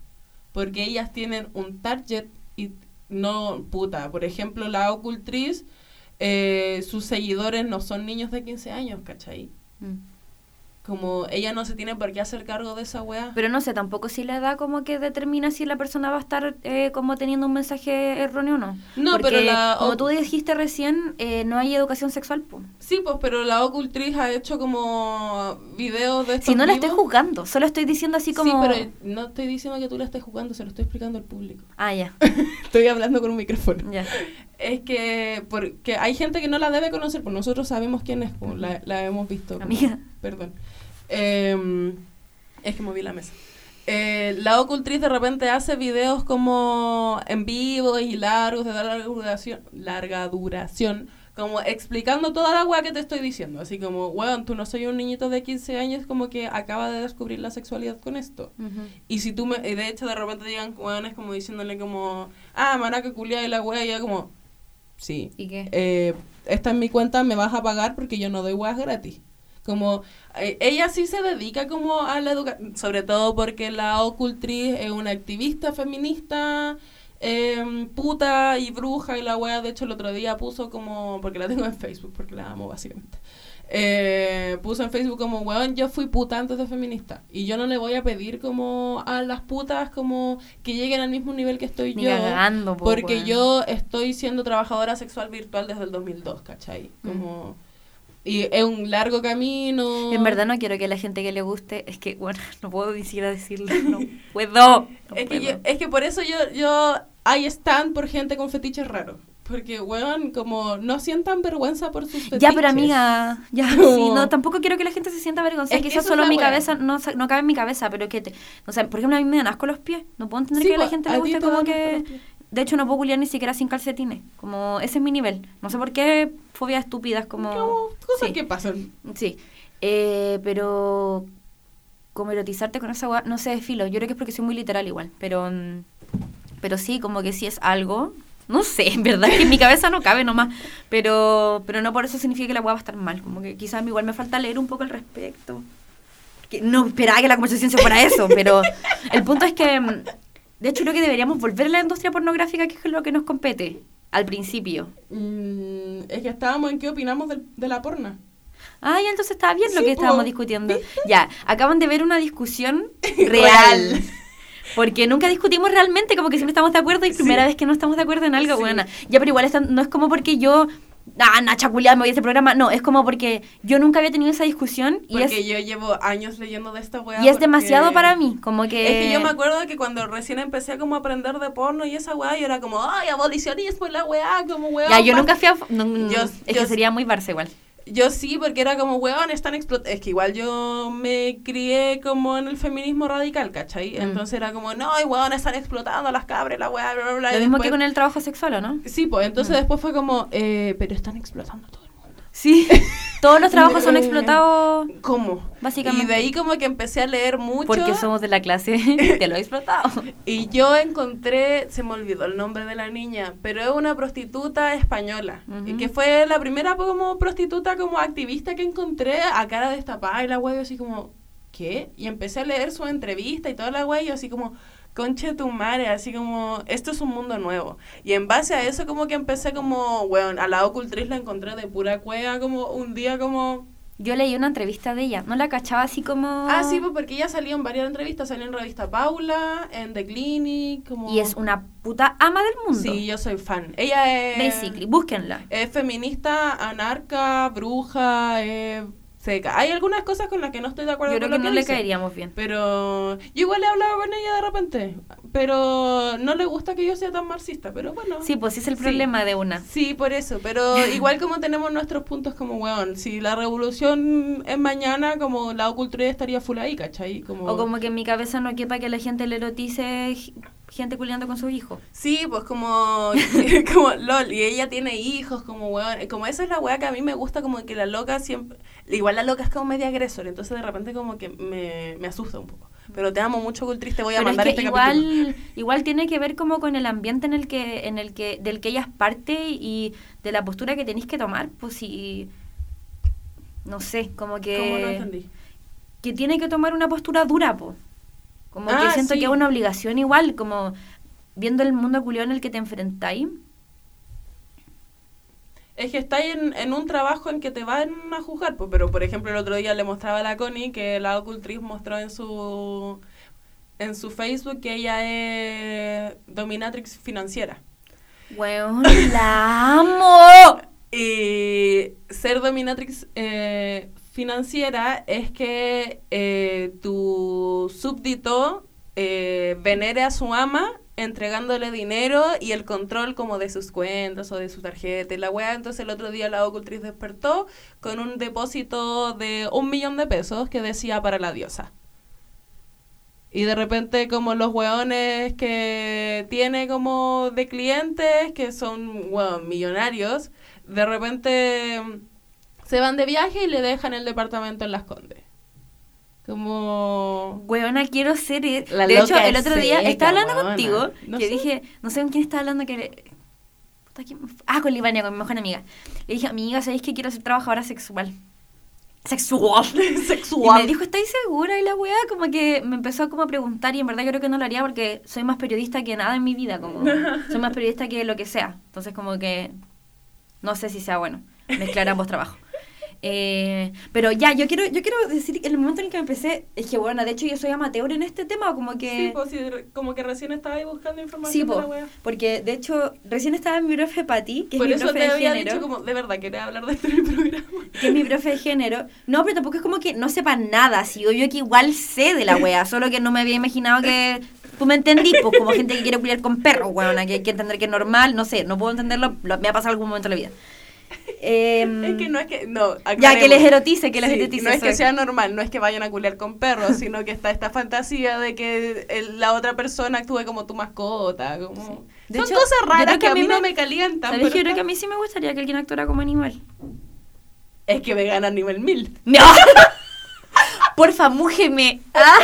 porque ellas tienen un target y no, puta, por ejemplo, la ocultriz, eh, sus seguidores no son niños de 15 años, ¿cachai? Mm. Como ella no se tiene por qué hacer cargo de esa weá. Pero no sé, tampoco si la edad como que determina si la persona va a estar eh, como teniendo un mensaje erróneo o no. No, Porque, pero la como tú dijiste recién, eh, no hay educación sexual. po. Sí, pues, pero la ocultriz ha hecho como videos de estos Si no la estoy juzgando, solo estoy diciendo así como... Sí, pero no estoy diciendo que tú la estés jugando, se lo estoy explicando al público. Ah, ya, Estoy hablando con un micrófono. ya. Es que porque hay gente que no la debe conocer, pues nosotros sabemos quién es, pues, la, la hemos visto. como- Amiga. Perdón. Eh, es que moví la mesa. Eh, la ocultriz de repente hace videos como en vivo y largos, de larga duración, larga duración, como explicando toda la weá que te estoy diciendo. Así como, weón, tú no soy un niñito de 15 años como que acaba de descubrir la sexualidad con esto. Ujú. Y si tú me, de hecho de repente digan weones como diciéndole como, ah, maraca culia y la wea, y yo como, sí. ¿Y qué? Eh, esta es mi cuenta, me vas a pagar porque yo no doy weas gratis. Como, eh, ella sí se dedica como a la educación, sobre todo porque la ocultriz es una activista feminista, eh, puta y bruja y la wea, de hecho el otro día puso como, porque la tengo en Facebook, porque la amo básicamente. Eh, puso en Facebook como, weón, yo fui puta antes de feminista. Y yo no le voy a pedir como a las putas como que lleguen al mismo nivel que estoy Ni yo. cagando, po, porque weón. yo estoy siendo trabajadora sexual virtual desde el 2002, ¿cachai? Mm. Y es un largo camino. En verdad no quiero que la gente que le guste, es que, bueno, no puedo ni siquiera decirlo, no puedo. no Es que, yo- es que por eso yo, yo hay stand por gente con fetiches raros. Porque, weón, como no sientan vergüenza por sus fetiches. Ya, pero amiga, ya, sí, no, tampoco quiero que la gente se sienta avergonzada, Es que quizás es solo en mi cabeza, no, no cabe en mi cabeza, pero que, te, o sea, por ejemplo, a mí me dan asco los pies, no puedo entender Sí, que a la gente le guste te como que. De hecho no puedo culiar ni siquiera sin calcetines, como ese es mi nivel, no sé por qué fobias estúpidas como... Como cosas sí. que pasan. Sí, eh, pero como erotizarte con esa weá, no sé, filo, yo creo que es porque soy muy literal igual, pero mm, Pero sí, como que sí es algo. No sé, en verdad que en mi cabeza no cabe nomás. Pero, pero no por eso significa que la weá va a estar mal. Como que quizás igual me falta leer un poco al respecto. No esperaba que la conversación se fuera eso, pero el punto es que, mm, de hecho, creo que deberíamos volver a la industria pornográfica, que es lo que nos compete al principio. Mm, es que estábamos en qué opinamos del- de, la porna. Ah, ya entonces estaba bien lo que po. estábamos discutiendo. Ya, acaban de ver una discusión Real. Porque nunca discutimos realmente, como que siempre estamos de acuerdo y primera vez que no estamos de acuerdo en algo, Sí. bueno. Ya, pero igual no es como porque yo, ah, Nacha culiada, me voy a este programa. No, es como porque yo nunca había tenido esa discusión y Porque es, yo llevo años leyendo de esta weá. y es demasiado para mí. Como que. Es que yo me acuerdo que cuando recién empecé como a aprender de porno y esa weá, yo era como, ay, abolicionismo y la weá, como weá. Ya, yo nunca fui a. no, no, Yo- es yo- que sería muy Barça igual. Yo sí, porque era como, weón, están explotando. Es que igual yo me crié como en el feminismo radical, ¿cachai? Mm. Entonces era como, no, y weón, están explotando las cabras, la weá, bla, bla, bla. Lo y mismo después- que con el trabajo sexual, ¿o no? Sí, pues entonces Mm. después fue como, eh, pero están explotando todo. Sí. Todos los trabajos son explotados ¿Cómo? Básicamente. Y de ahí como que empecé a leer mucho. porque somos de la clase. Te lo explotado. Y yo encontré, se me olvidó el nombre de la niña, pero es una prostituta española. Ujú. Y que fue la primera como prostituta como activista que encontré a cara destapada y la wea yo así como, ¿qué? Y empecé a leer su entrevista y toda la wea yo así como, conche tu madre, así como, esto es un mundo nuevo. Y en base a eso como que empecé como, weón, a la ocultriz la encontré de pura cueva como un día como... Yo leí una entrevista de ella. No la cachaba así como. Ah, sí, pues porque ella salió en varias entrevistas, salió en Revista Paula, en The Clinic, como... Y es una puta ama del mundo. Sí, yo soy fan. Ella es. Basically. Búsquenla. Es feminista, anarca, bruja, eh, seca. Hay algunas cosas con las que no estoy de acuerdo Yo creo con que lo no le caeríamos bien. Pero yo igual he hablado con ella de repente. Pero no le gusta que yo sea tan marxista. Pero bueno. Sí, pues sí es el Sí. problema de una. Sí, por eso. Pero igual como tenemos nuestros puntos como, weón, si la revolución es mañana, como la cultura estaría full ahí, ¿cachai? Como... O como que en mi cabeza no quepa que la gente le erotice gente culiando con su hijo. Sí, pues como, como LOL, y ella tiene hijos, como weón, como esa es la weá que a mí me gusta, como que la loca siempre, igual la loca es como media agresor, entonces de repente como que me, me asusta un poco. Pero te amo mucho, Cultriste, te voy a Pero es mandar que este capítulo. igual, igual tiene que ver como con el ambiente en el que, en el que, del que ella es parte y de la postura que tenéis que tomar, pues si no sé, como que ¿Cómo no entendí? que tiene que tomar una postura dura, po. Como que Ah, siento sí. que es una obligación igual, como viendo el mundo culiado en el que te enfrentáis. Es que estáis en, en un trabajo en que te van a juzgar, pues, pero por ejemplo el otro día le mostraba a la Connie que la ocultriz mostró en su en su Facebook que ella es dominatrix financiera. Weón, la amo. Y ser dominatrix eh, financiera es que eh, tu súbdito eh, venere a su ama entregándole dinero y el control como de sus cuentas o de su tarjeta y la weá. Entonces el otro día la ocultriz despertó con un depósito de un millón de pesos que decía para la diosa. Y de repente como los weones que tiene como de clientes, que son millonarios, de repente se van de viaje y le dejan el departamento en Las Condes. Como... Weona, quiero ser. e- La de hecho, el otro día seca, estaba hablando weona. contigo. No que sé. dije, no sé con quién estaba hablando. que le- Puta. Ah, con Livania, con mi mejor amiga. Le dije, amiga, ¿sabéis que quiero ser trabajadora sexual? Sexual. Sexual. Y me dijo, ¿estáis segura? Y la weá como que me empezó como a preguntar y en verdad yo creo que no lo haría porque soy más periodista que nada en mi vida, como soy más periodista que lo que sea. Entonces como que no sé si sea bueno mezclar ambos trabajos. Eh, pero ya, yo quiero, yo quiero decir que el momento en el que empecé, es que bueno, de hecho yo soy amateur en este tema, como que... Sí, pues, sí, como que recién estaba ahí buscando información Sí, de po, la wea. porque de hecho recién estaba mi profe Pati, que Por es mi profe te de había género. dicho como, de verdad, quería hablar de esto en el programa. que es mi profe de género. No, pero tampoco es como que no sepa nada. Si yo, yo que igual sé de la wea, solo que no me había imaginado que. Tú me entendí, pues como gente que quiere culiar con perros, weona, que hay que entender que es normal, no sé, no puedo entenderlo, lo- me ha pasado algún momento en la vida. Em, Es que no es que, no, Ya, que les erotice, que les Sí, erotice. No es que sea normal, no es que vayan a culiar con perros, sino que está esta fantasía de que el- la otra persona actúe como tu mascota. Como... De Son hecho, cosas raras que, a mí no me calientan. Pero Yo creo está- que a mí sí me gustaría que alguien actuara como animal. Es que vegana nivel mil. ¡No! Porfa, mújeme. Ah,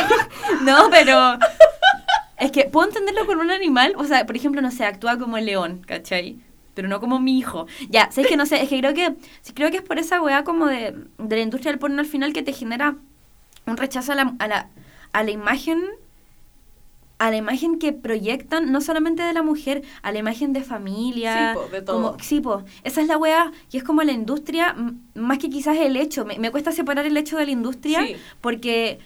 no, pero. Es que puedo entenderlo con un animal, o sea, por ejemplo, no sé, actúa como el león, ¿cachai? Pero no como mi hijo. Ya, sé que no sé, es que creo que creo que es por esa weá como de, de la industria del porno al final que te genera un rechazo a la, a la, a la imagen a la imagen que proyectan, no solamente de la mujer, a la imagen de familia. Sí, po, de todo. Como, sí, po. Esa es la weá, y es como la industria, más que quizás el hecho. Me, me cuesta separar el hecho de la industria, Sí. porque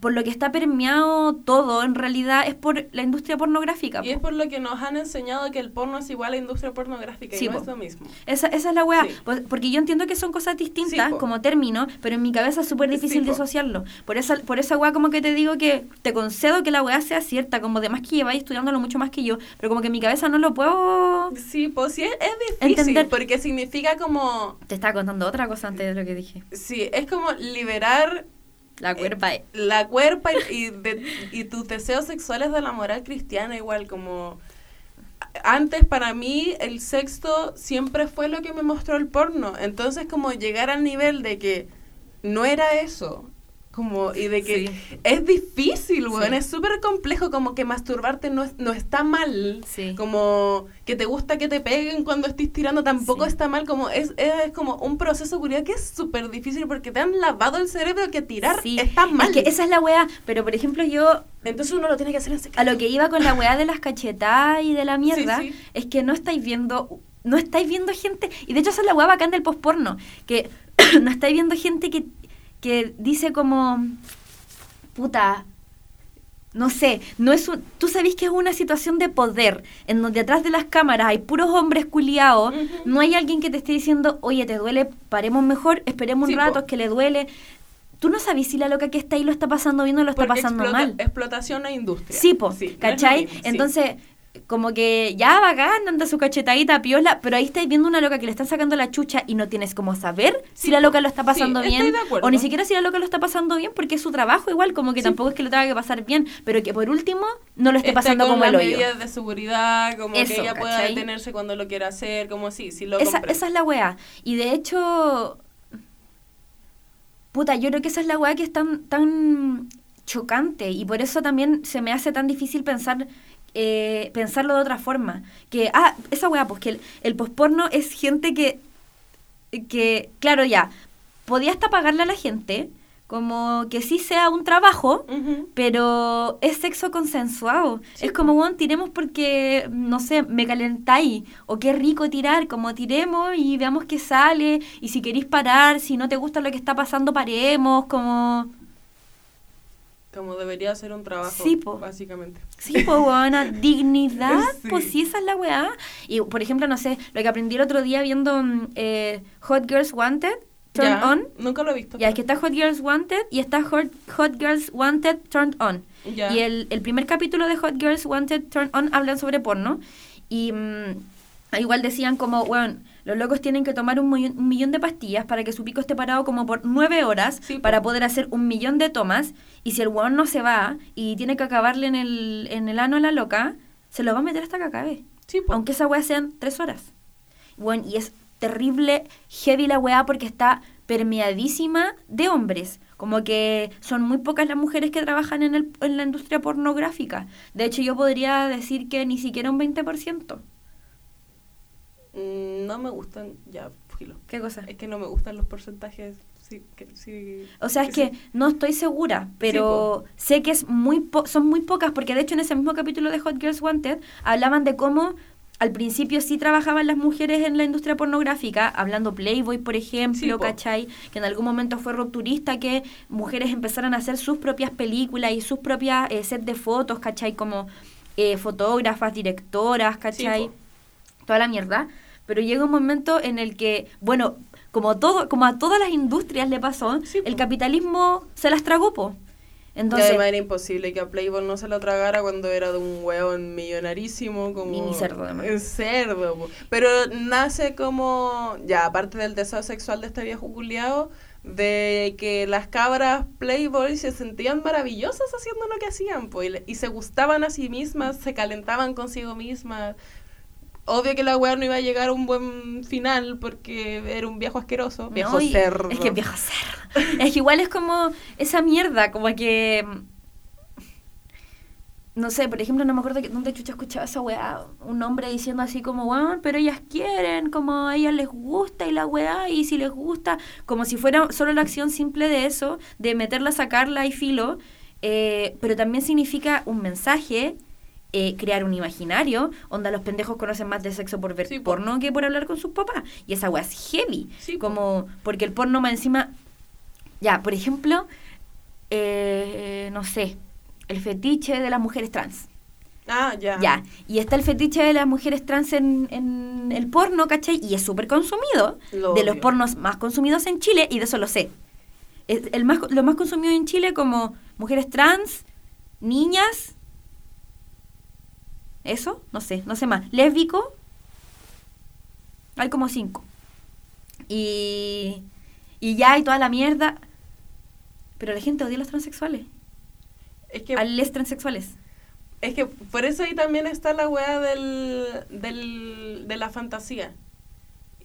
por lo que está permeado todo, en realidad, es por la industria pornográfica. Y es po. por lo que nos han enseñado que el porno es igual a la industria pornográfica Sí, y no po. es lo mismo. Esa, esa es la weá, Sí. Pues, porque yo entiendo que son cosas distintas Sí, como término, pero en mi cabeza es súper difícil disociarlo. Por esa, por esa weá como que te digo que te concedo que la weá sea cierta, como de más que lleváis estudiándolo mucho más que yo, pero como que en mi cabeza no lo puedo... Sí, pues sí, es, es difícil Entender. porque significa como... Te estaba contando otra cosa antes de lo que dije. Sí, es como liberar La cuerpa. eh, la cuerpa y, y de- y tus deseos sexuales de la moral cristiana igual como... Antes para mí el sexto siempre fue lo que me mostró el porno. Entonces como llegar al nivel de que no era eso. Como, y de que Sí. es difícil, weón, Sí. es súper complejo, como que masturbarte no, es- no está mal, Sí. como que te gusta que te peguen cuando estés tirando tampoco está mal, como es, es como un proceso curioso que es súper difícil porque te han lavado el cerebro que tirar está mal. Es que esa es la weá, pero por ejemplo yo Entonces uno lo tiene que hacer en secreto. a lo que iba con la weá de las cachetadas y de la mierda, es que no estáis viendo, no estáis viendo gente, y de hecho esa es la weá bacán del postporno, que no estáis viendo gente que, que dice como, puta, no sé, no es un, tú sabés que es una situación de poder, en donde atrás de las cámaras hay puros hombres culiados, no hay alguien que te esté diciendo, oye, te duele, paremos mejor, esperemos Sí, un rato, es que le duele. Tú no sabes si la loca que está ahí lo está pasando bien o lo está Porque pasando explota- mal. Explotación e industria. Sí, po, ¿cachai? mismo, sí. Entonces, como que ya bacán, anda su cachetadita piola, pero ahí estáis viendo una loca que le están sacando la chucha y no tienes como saber si la loca lo está pasando estoy bien de acuerdo. o ni siquiera si la loca lo está pasando bien porque es su trabajo igual, como que Sí. tampoco es que lo tenga que pasar bien, pero que por último no lo esté Esté pasando con como las el hoyo. medidas de seguridad, como Eso, que ella pueda detenerse cuando lo quiera hacer, como sí, sí lo Esa, esa es la weá. Y de hecho, puta, yo creo que esa es la weá que es tan, tan chocante y por eso también se me hace tan difícil pensar eh, pensarlo de otra forma. Que, ah, esa weá, pues que el, el posporno es gente que, que, claro, ya, podía hasta pagarle a la gente, como que sí sea un trabajo, pero es sexo consensuado. Sí, es como, bueno, tiremos porque, no sé, me calentáis. O qué rico tirar, como tiremos y veamos qué sale. Y si queréis parar, si no te gusta lo que está pasando, paremos. Como, Como debería ser un trabajo, Sí, po. básicamente. sí, pues, buena dignidad. Sí. Pues sí, esa es la weá. Y, por ejemplo, no sé, lo que aprendí el otro día viendo mm, eh, Hot Girls Wanted, Turn Ya, On. Nunca lo he visto. Ya, es que está Hot Girls Wanted y está Hot, Hot Girls Wanted Turned On. Ya. Y el, el primer capítulo de Hot Girls Wanted Turned On hablan sobre porno. Y mm, igual decían como, bueno, los locos tienen que tomar un, millón- un millón de pastillas para que su pico esté parado como por nueve horas Sí, para poder hacer un millón de tomas. Y si el weón no se va y tiene que acabarle en el, en el ano a la loca, se lo va a meter hasta que acabe. Sí. Aunque esa weá sean tres horas. Bueno, y es terrible, heavy la weá porque está permeadísima de hombres. Como que son muy pocas las mujeres que trabajan en, el, en la industria pornográfica. De hecho, yo podría decir que ni siquiera un 20%. No me gustan, ya, filo. ¿Qué cosa? Es que no me gustan los porcentajes. Sí, que, sí. O sea, es que sí. no estoy segura, pero sé que es muy po- son muy pocas, porque de hecho en ese mismo capítulo de Hot Girls Wanted hablaban de cómo al principio sí trabajaban las mujeres en la industria pornográfica, hablando Playboy, por ejemplo, Sí. ¿cachai? Que en algún momento fue rupturista que mujeres empezaran a hacer sus propias películas y sus propias eh, set de fotos, ¿cachai? Como eh, fotógrafas, directoras, ¿cachai? Toda la mierda. Pero llega un momento en el que, bueno, como todo, como a todas las industrias le pasó, Sí, po. el capitalismo se las tragó, po. Y Entonces, además era imposible que a Playboy no se lo tragara cuando era de un hueón millonarísimo como... Ni- ni cerdo, además. Es cerdo, po. Pero nace como... Ya, aparte del deseo sexual de este viejo culiao, de que las cabras Playboy se sentían maravillosas haciendo lo que hacían, po, y, y se gustaban a sí mismas, se calentaban consigo mismas. Obvio que la weá no iba a llegar a un buen final porque era un viejo asqueroso. Viejo no, cerdo. Es que viejo cerdo. es que igual es como esa mierda, como que... no sé, por ejemplo, no me acuerdo que dónde chucha escuchaba esa weá, un hombre diciendo así como, weón, pero ellas quieren, como a ellas les gusta y la weá, y si les gusta, como si fuera solo la acción simple de eso, de meterla, sacarla y filo, eh, pero también significa un mensaje, eh, crear un imaginario, onda los pendejos conocen más de sexo por ver Sí, porno que por hablar con sus papás, y esa weá es heavy, Sí, como, porque el porno más encima, ya, por ejemplo, eh, no sé, el fetiche de las mujeres trans. Ah, ya. Ya, y está el fetiche de las mujeres trans en, en el porno, ¿cachai? Y es súper consumido. Lo de los pornos más consumidos en Chile, y de eso lo sé. Es el más, lo más consumido en Chile como mujeres trans, niñas, eso, no sé, no sé más. Lésbico, hay como cinco. Y, y ya hay toda la mierda. Pero la gente odia a los transexuales, Es que a les transexuales. Es que por eso ahí también está la weá del, del, de la fantasía.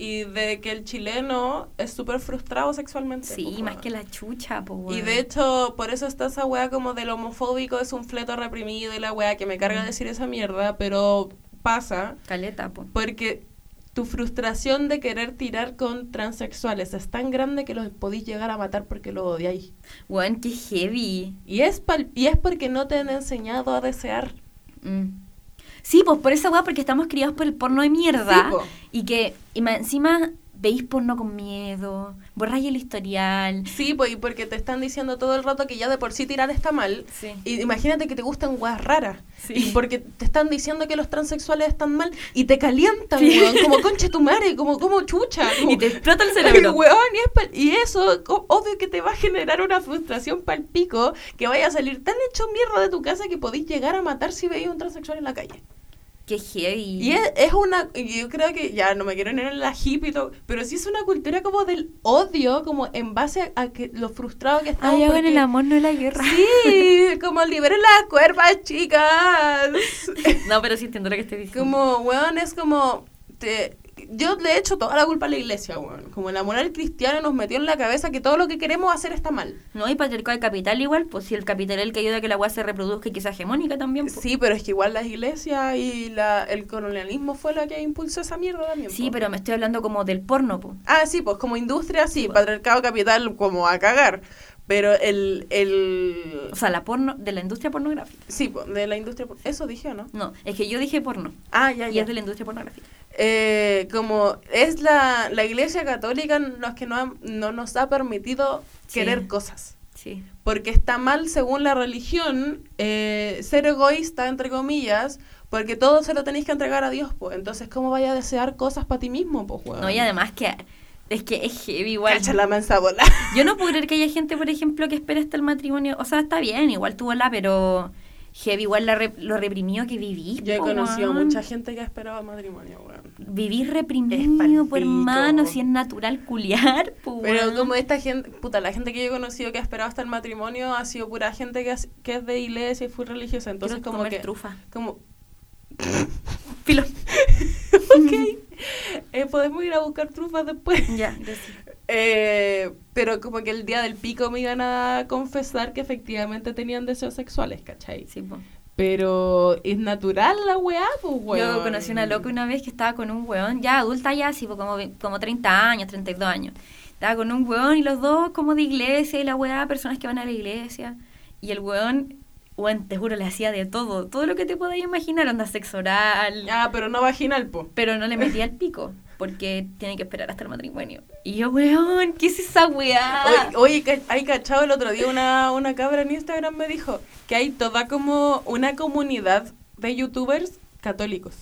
Y de que el chileno es súper frustrado sexualmente. Sí, po, más weón. que la chucha, po, Y weón. de hecho, por eso está esa weá como del homofóbico es un fleto reprimido y la weá que me carga Mm. decir esa mierda, pero pasa Caleta, po. porque tu frustración de querer tirar con transexuales es tan grande que los podís llegar a matar porque los odiáis. Weón, qué heavy. Y es, pal- y es porque no te han enseñado a desear. Mm. Sí, pues por esa weá, porque estamos criados por el porno de mierda. Sí, y que y encima veis porno con miedo, borráis el historial. Sí, pues porque te están diciendo todo el rato que ya de por sí tirar está mal. Sí. Y imagínate que te gustan weas raras. Sí. Y porque te están diciendo que los transexuales están mal y te calientan, Sí. weón, como concha tu madre, como, como chucha. Como, Y te explota el cerebro. weón, y, es pal- y eso, obvio que te va a generar una frustración pal pico que vaya a salir tan hecho mierda de tu casa que podéis llegar a matar si veis un transexual en la calle. Qué heavy. Y es, es una, yo creo que ya no me quiero ir en la hippie y todo, pero sí es una cultura como del odio, como en base a, que lo frustrado que estamos. Ay, hagan porque- el amor, no la guerra. Sí, como liberen las cuerpas, chicas. No, pero sí entiendo lo que estoy diciendo. Como, weón, es como. Te, yo le echo toda la culpa a la iglesia, weón. Como la moral cristiana nos metió en la cabeza que todo lo que queremos hacer está mal. No, y patriarcado de capital igual, pues si el capital es el que ayuda a que la weá se reproduzca y que sea hegemónica también. pues. Sí, pero es que igual las iglesias y la, el colonialismo fue lo que impulsó esa mierda también. Sí, po. pero me estoy hablando como del porno, pues. Ah, sí, pues como industria, sí, Pues. patriarcado capital como a cagar. Pero el, el... O sea, la porno, de la industria pornográfica. Sí, pues, de la industria... Eso dije, ¿o no? No, es que yo dije porno. Ah, ya, Y ya. es de la industria pornográfica. Eh, como es la, la iglesia católica los que no, ha- no nos ha permitido Sí. querer cosas. Sí. Porque está mal, según la religión, eh, ser egoísta, entre comillas, porque todo se lo tenéis que entregar a Dios, pues. Entonces, ¿cómo vaya a desear cosas para ti mismo, pues, weón? No, y además que es que es heavy igual. Cacha la mansa bola. Yo no puedo creer que haya gente, por ejemplo, que espera hasta el matrimonio. O sea, está bien, igual tuvo la, pero heavy igual la re- lo reprimido que vivís. Yo he conocido weón. mucha gente que ha esperado matrimonio, weón. Vivís reprimido, por hermano, si es natural culiar, po, Pero como esta gente, puta, la gente que yo he conocido que ha esperado hasta el matrimonio ha sido pura gente que, has- que es de iglesia y fue religiosa. Entonces, Quiero como comer que. trufa. Como, Filo. ok. Eh, podemos ir a buscar trufas después. ya, gracias. Eh, pero como que el día del pico me iban a confesar que efectivamente tenían deseos sexuales, ¿cachai? Sí, po. Pero es natural la weá, pues weón. Yo conocí una loca una vez que estaba con un weón, ya adulta ya, po, como, como 30 años, 32 años. Estaba con un weón y los dos como de iglesia y la weá, personas que van a la iglesia. Y el weón, weón, te juro, le hacía de todo, todo lo que te podáis imaginar, onda sexo oral. Ah, pero no vaginal, po. Pero no le metía el pico, porque tiene que esperar hasta el matrimonio. Y yo, weón, ¿qué es esa weá? Oye, hay cachado el otro día una, una cabra en Instagram me dijo que hay toda como una comunidad de youtubers católicos.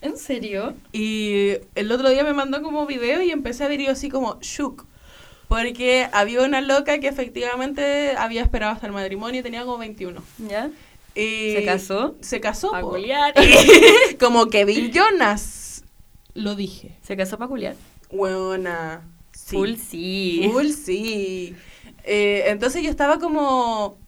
¿En serio? Y el otro día me mandó como video y empecé a ver yo así como shook. Porque había una loca que efectivamente había esperado hasta el matrimonio y tenía como 21. ¿Ya? Y ¿Se casó? Se casó. Culiar. como Kevin Jonas. Lo dije. Se casó para culiar. Buena. Sí. Full sí. Full sí. Eh, entonces yo estaba como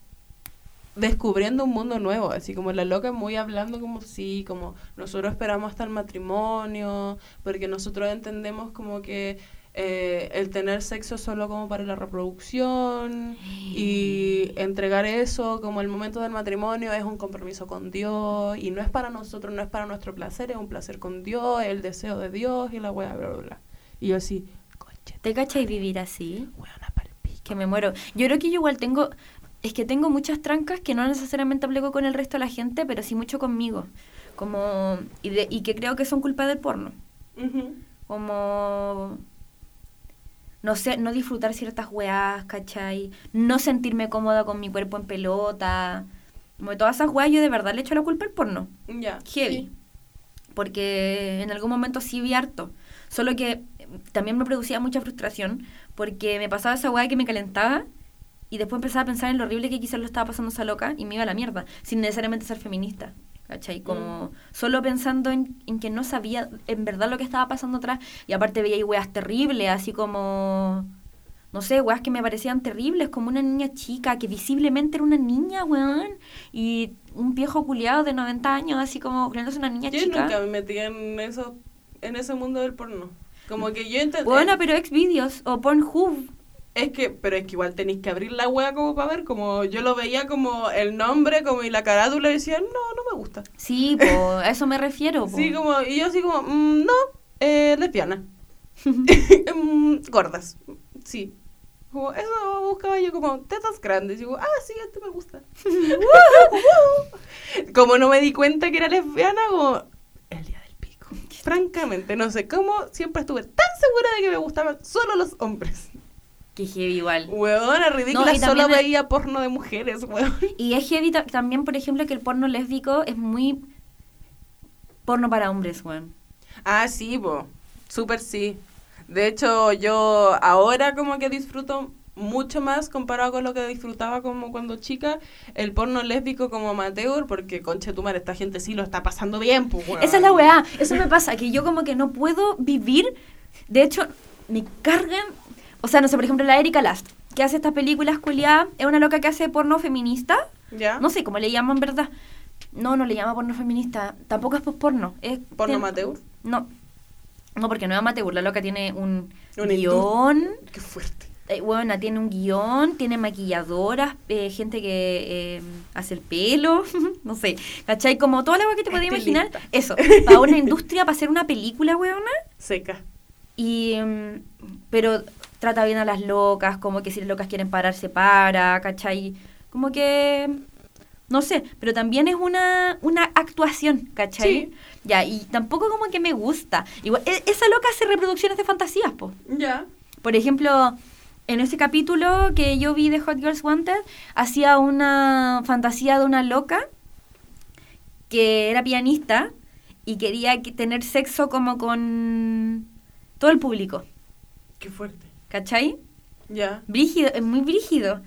descubriendo un mundo nuevo, así como la loca muy hablando como sí, como nosotros esperamos hasta el matrimonio, porque nosotros entendemos como que eh, el tener sexo solo como para la reproducción y entregar eso como el momento del matrimonio es un compromiso con Dios y no es para nosotros, no es para nuestro placer, es un placer con Dios, el deseo de Dios y la weá, bla, bla, bla. Y yo así, conche, ¿Te cachai vivir así? weona palpico. Que me muero. Yo creo que yo igual tengo. Es que tengo muchas trancas que no necesariamente aplico con el resto de la gente, pero sí mucho conmigo. Como. Y, de- y que creo que son culpa del porno. Como. No sé, no disfrutar ciertas weás, ¿cachai? No sentirme cómoda con mi cuerpo en pelota. Como todas esas weas, yo de verdad le echo la culpa al porno. Ya. Heavy. sí. Porque en algún momento sí vi harto. Solo que eh, también me producía mucha frustración porque me pasaba esa weá que me calentaba y después empezaba a pensar en lo horrible que quizás lo estaba pasando esa loca y me iba a la mierda, sin necesariamente ser feminista. ¿Cachai? Como solo pensando en, en que no sabía en verdad lo que estaba pasando atrás y aparte veía ahí weas terribles, así como... No sé, weas que me parecían terribles, como una niña chica, que visiblemente era una niña, weón, y un viejo culiado de 90 años, así como creándose una niña Yo chica. nunca me metí en eso, en ese mundo del porno. Como que yo entendí. Bueno, pero Xvideos o Pornhub. Es que, pero es que igual tenéis que abrir la wea como para ver, como yo lo veía como el nombre, como y la carátula y decía, no, no me gusta. Sí, po, a eso me refiero. po. Sí, como, y yo así como, mm, no, eh, lesbiana. Mm, gordas, sí. Como, eso buscaba yo como tetas grandes. Y digo, ah, sí, este me gusta. como no me di cuenta que era lesbiana, como el día del pico. Francamente, no sé cómo siempre estuve tan segura de que me gustaban solo los hombres. Que heavy igual. Huevona, ridícula, No, y solo veía porno de mujeres, huevón. Y es heavy ta- también, por ejemplo, que el porno lésbico es muy porno para hombres, weón. Ah, sí, po. Súper sí. De hecho, yo ahora como que disfruto mucho más comparado con lo que disfrutaba como cuando chica el porno lésbico como amateur porque conche tu madre esta gente sí lo está pasando bien pues weón. Esa es la weá. Eso me pasa, que yo como que no puedo vivir. De hecho, me cargan. O sea, no sé, por ejemplo, la Erika Last, que hace estas películas culiadas, es una loca que hace porno feminista. ¿Ya? No sé cómo le llaman, ¿verdad? No, no le llama porno feminista. Tampoco es post-porno. Es ¿Porno amateur? No. No, porque no es amateur. La loca tiene un guion. Qué fuerte. Eh, bueno, tiene un guion, tiene maquilladoras, eh, gente que eh, hace el pelo, no sé, ¿cachai? Como toda la weá que te podías imaginar. Eso, para una industria, para hacer una película, weona. Seca. Y, mm, pero trata bien a las locas, como que si las locas quieren parar, se para, ¿cachai? Como que, no sé, pero también es una, una actuación, ¿cachai? Sí. Ya, y tampoco como que me gusta. Igual, e- esa loca hace reproducciones de fantasías, po. Ya. Por ejemplo, en ese capítulo que yo vi de Hot Girls Wanted, hacía una fantasía de una loca que era pianista y quería que- tener sexo como con todo el público. Qué fuerte. ¿Cachai? Ya. Brígido, es muy brígido.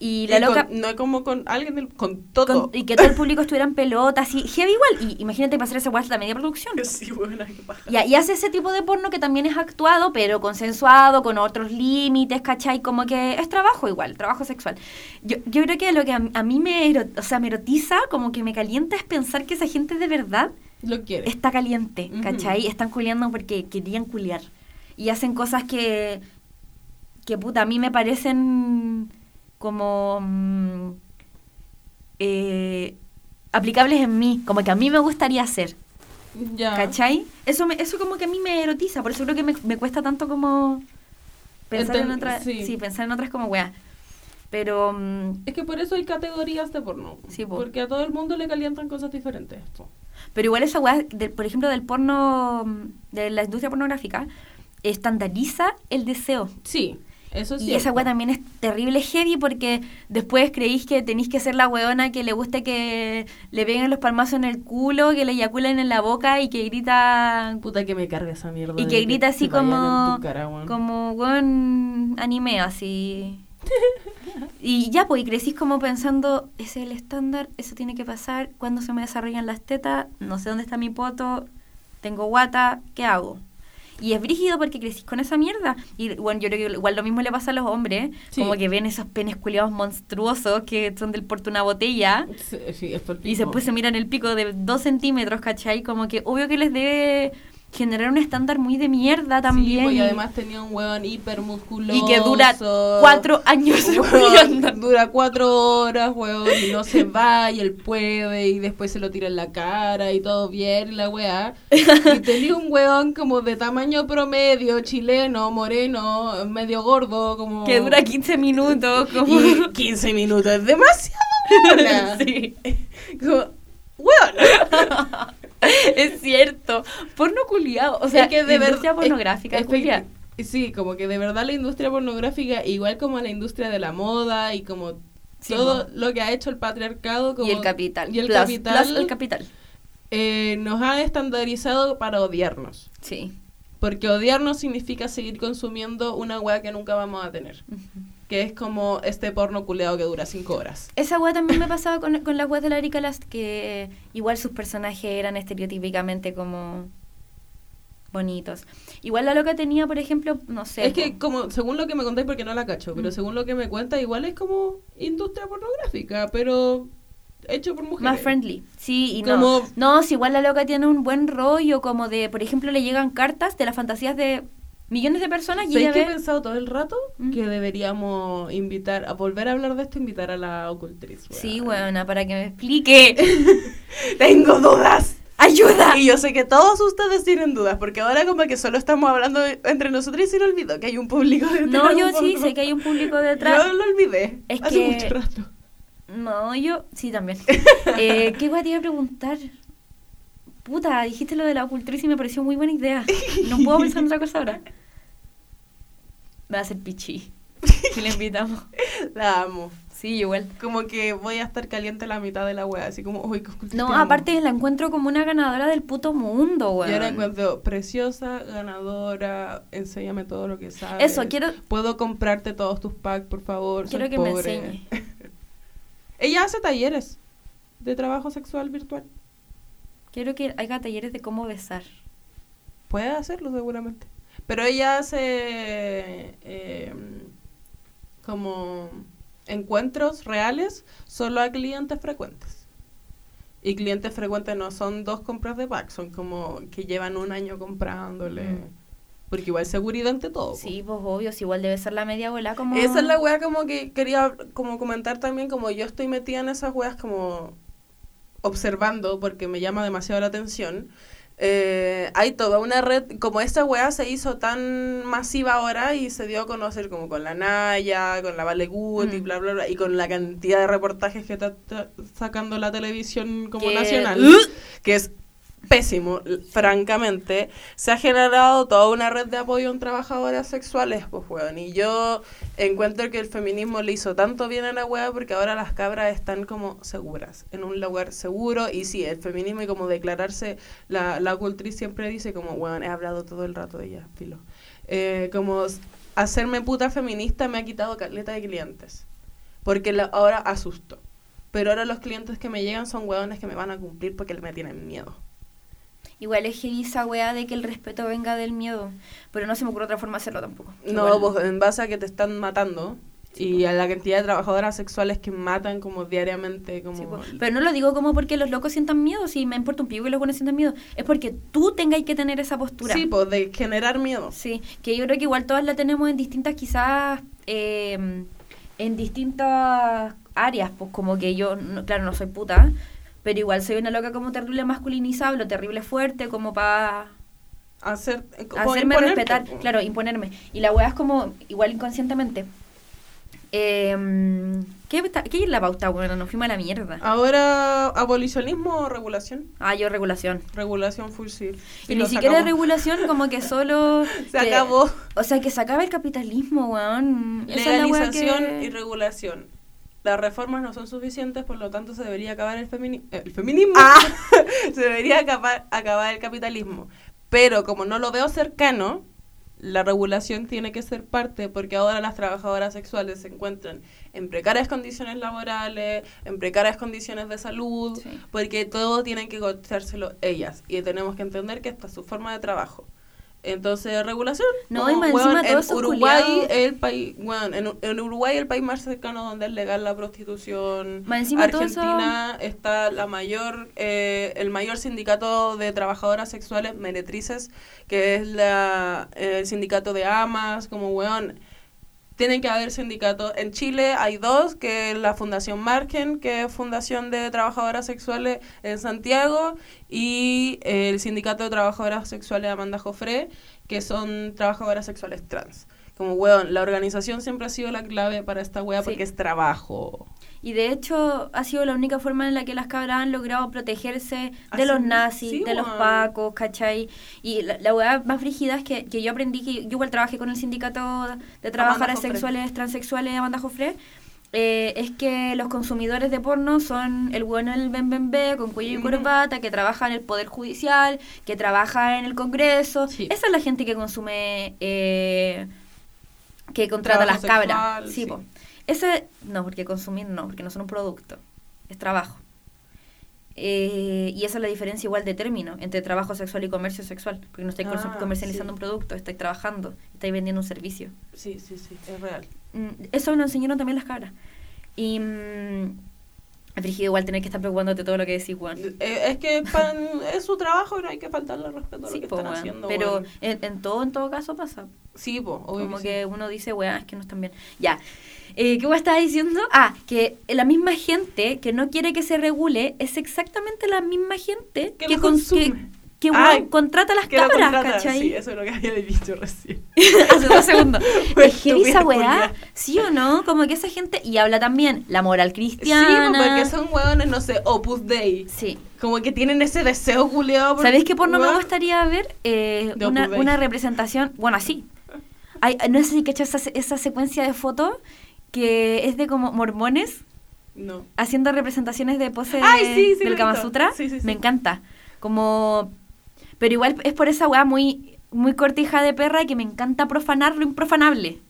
Y la Y loca... con- no es como con alguien del, con todo. con- y que todo el público estuviera en pelotas y heavy igual. Y imagínate pasar esa guay la media producción. Sí, buena, qué paja. Ya, y hace ese tipo de porno que también es actuado, pero consensuado, con otros límites, ¿cachai? Como que es trabajo igual, trabajo sexual. Yo, yo creo que lo que a, a mí me, ero- o sea, me erotiza, como que me calienta, es pensar que esa gente de verdad Lo quiere. está caliente. ¿cachai? Están culiando porque querían culiar. Y hacen cosas que, que puta, a mí me parecen como mm, eh, aplicables en mí, como que a mí me gustaría hacer. ¿Cachai? Eso, me, eso como que a mí me erotiza, por eso creo que me, me cuesta tanto como pensar en otras, sí. sí. pensar en otras como weá. Pero mm, Es que por eso hay categorías de porno. Sí, po. Porque a todo el mundo le calientan cosas diferentes. pero igual esa weá, del- por ejemplo, del porno, mm, de la industria pornográfica, estandariza el deseo. Sí, eso. Y esa weá también es terrible heavy porque después creéis que tenéis que ser la weona que le guste que le peguen los palmazos en el culo, que le eyaculen en la boca y que grita Puta que me carga esa mierda. Y que grita así como, cara, weón. como buen anime, así. y ya, pues, y crecís como pensando, ese es el estándar, eso tiene que pasar, cuando se me desarrollan las tetas, no sé dónde está mi poto, tengo guata, ¿qué hago? Y es brígido porque crecís con esa mierda. Y bueno, yo creo que igual lo mismo le pasa a los hombres, Sí. como que ven esos penes culiados monstruosos que son del porte de una botella. Sí, sí, es por Y después se miran el pico de dos centímetros, ¿cachai? Como que obvio que les debe generar un estándar muy de mierda Sí, también. pues, y además tenía un hueón hipermusculoso. y que dura cuatro años dura cuatro horas, hueón, y no se va, y él puede, y después se lo tira en la cara, y todo bien, la weá. Y tenía un hueón como de tamaño promedio, chileno, moreno, medio gordo, como... que dura 15 minutos. Como... Y 15 minutos, es demasiado, sí. Como, hueón. es cierto. Porno culiado. O sea, Es que de industria verdad- pornográfica es- que- Sí, como que de verdad la industria pornográfica, igual como la industria de la moda y como Sí, todo lo que ha hecho el patriarcado como Y el capital. y el Plus- capital, plus el capital. eh, nos ha estandarizado para odiarnos. Sí. Porque odiarnos significa seguir consumiendo una weá que nunca vamos a tener. Que es como este porno culeado que dura cinco horas. Esa weá también me pasaba con, con las weas de la Erika Last, que igual sus personajes eran estereotípicamente como bonitos. Igual la loca tenía, por ejemplo, no sé. es que como, según lo que me contáis, porque no la cacho, pero Mm. según lo que me cuenta, igual es como industria pornográfica, pero hecho por mujeres. más friendly. Sí, y Como- no. No, si igual la loca tiene un buen rollo, como de, por ejemplo, le llegan cartas de las fantasías de millones de personas y ¿Sabéis ella que he ve... pensado todo el rato? Mm. Que deberíamos invitar, a volver a hablar de esto, invitar a la ocultriz. Sí, weón. weona, para que me explique. Tengo dudas. ¡Ayuda! Y yo sé que todos ustedes tienen dudas, porque ahora como que solo estamos hablando entre nosotros y se me olvidó que hay un público detrás. No, yo sí, sé que hay un público detrás. Yo lo olvidé. Es hace que- mucho rato. No, yo sí también. eh, ¿Qué weá te iba a preguntar? Puta, dijiste lo de la ocultriz y me pareció muy buena idea. No puedo pensar en otra cosa ahora. Va a hacer pichi. Si le invitamos. La amo. Sí, igual. Como que voy a estar caliente la mitad de la wea, así como, uy, No, te amo". aparte la encuentro como una ganadora del puto mundo, Y ahora weón. encuentro preciosa, ganadora, enséñame todo lo que sabes. Eso, quiero, Puedo comprarte todos tus packs, por favor. quiero que me enseñe. Ella hace talleres de trabajo sexual virtual. Quiero que haga talleres de cómo besar. Puede hacerlo seguramente. Pero ella hace eh, como encuentros reales solo a clientes frecuentes. Y clientes frecuentes no son dos compras de pack, son como que llevan un año comprándole. Mm. Porque igual seguridad ante todo. Sí, pues obvio, si igual debe ser la media bola como... Esa es la wea como que quería como comentar también, como yo estoy metida en esas weas como observando porque me llama demasiado la atención. Eh, hay toda una red, como esta wea se hizo tan masiva ahora y se dio a conocer como con la Naya, con la Vale Good y Mm. bla bla bla, y con la cantidad de reportajes que está, sacando la televisión como nacional, que es pésimo, francamente, se ha generado toda una red de apoyo en trabajadoras sexuales, pues, weón. Y yo encuentro que el feminismo le hizo tanto bien a la wea porque ahora las cabras están como seguras, en un lugar seguro. Y sí, el feminismo y como declararse, la, la cultriz siempre dice como, weón, he hablado todo el rato de ella. Eh, como hacerme puta feminista me ha quitado caleta de clientes. Porque la- ahora asusto. Pero ahora los clientes que me llegan son hueones que me van a cumplir porque me tienen miedo. Igual es heavy esa weá de que el respeto venga del miedo. Pero no se me ocurre otra forma de hacerlo tampoco. No, Igual- pues en base a que te están matando y a la cantidad de trabajadoras sexuales que matan como diariamente, como... Sí. Pero no lo digo como porque los locos sientan miedo, si me importa un pico que los buenos sientan miedo. Es porque tú tengas que tener esa postura. Sí, pues de generar miedo. Sí, que yo creo que igual todas la tenemos en distintas, quizás, eh, en distintas áreas, pues como que yo, no- claro, no soy puta, pero igual soy una loca como terrible masculinizable, terrible fuerte, como para Hacer, como hacerme imponerte, respetar, claro, imponerme. Y la weá es como, igual inconscientemente. Eh, ¿qué, está- ¿Qué es la pauta, bueno? Nos fuimos a la mierda. Ahora, abolicionismo o regulación. Ah, yo regulación. Regulación full. Y ni siquiera regulación, como que solo... Se que- acabó. O sea, que se acaba el capitalismo, weón. Esa es la weá Legalización que- y regulación. Las reformas no son suficientes, por lo tanto se debería acabar el, femini- eh, el feminismo. Ah. se debería acabar, acabar el capitalismo. Pero como no lo veo cercano, la regulación tiene que ser parte porque ahora las trabajadoras sexuales se encuentran en precarias condiciones laborales, en precarias condiciones de salud, Sí. porque todo tienen que costeárselo ellas y tenemos que entender que esta es su forma de trabajo. Entonces, regulación. No, como, y más weón, encima en Uruguay culiados- el país, weón, en, en Uruguay el país más cercano donde es legal la prostitución. Más encima todo eso- Argentina está la mayor, eh, el mayor sindicato de trabajadoras sexuales meretrices, que es la, el sindicato de amas, como weón. Tienen que haber sindicatos. En Chile hay dos, que es la Fundación Margen, que es Fundación de Trabajadoras Sexuales en Santiago, y el Sindicato de Trabajadoras Sexuales Amanda Jofré, que son trabajadoras sexuales trans. Como, weón, la organización siempre ha sido la clave para esta wea Sí. porque es trabajo. Y de hecho ha sido la única forma en la que las cabras han logrado protegerse de Así los nazis, sí, de los pacos, ¿cachai? Y la, la weá más frígida es que, que yo aprendí que yo igual trabajé con el sindicato de trabajadoras sexuales transexuales de Amanda Jofré. eh, es que los consumidores de porno son el bueno del Ben Ben Be con cuello y Ujú. corbata, que trabaja en el Poder Judicial, que trabaja en el Congreso. Sí. Esa es la gente que consume, eh, que contrata las cabras. Sí, sí. Ese, no, porque consumir no, porque no son un producto, es trabajo. Eh, y esa es la diferencia igual de término entre trabajo sexual y comercio sexual, porque no estáis Ah, comercializando sí. un producto, estáis trabajando, estáis vendiendo un servicio. Sí, sí, sí, es real. Mm, Eso nos enseñaron también las cabras. Y mm, brígido igual tener que estar preocupándote todo lo que decís, Juan. Eh, es que pan- es su trabajo y no hay que faltarle respeto a lo que po, están haciendo. pero en, en todo, en todo caso pasa. Sí, obvio Como que uno dice, weá, es que no están bien. Ya. Eh, ¿Qué weá estaba diciendo? Ah, que la misma gente que no quiere que se regule es exactamente la misma gente Que consume. Que, que, Ay, weón, contrata las Que cabras, contrata, ¿cachai? Sí, eso es lo que había dicho recién. Hace dos segundos. Pues, es heavy esa weá. ¿sí o no? Como que esa gente... Y habla también la moral Sí, cristiana. po, porque son hueones, no sé, Opus Dei. Sí. Como que tienen ese deseo culiado. por- ¿Sabéis qué porno me weón. gustaría ver? Eh, una, una representación, bueno, así. Hay, no sé si cachas esa, esa secuencia de fotos que es de como mormones No. haciendo representaciones de pose Ay, sí, sí, lo he del Kama. Sutra. Sí, sí, sí. Me encanta. Como... Pero igual es por esa weá muy, muy cortija de perra que me encanta profanar lo improfanable.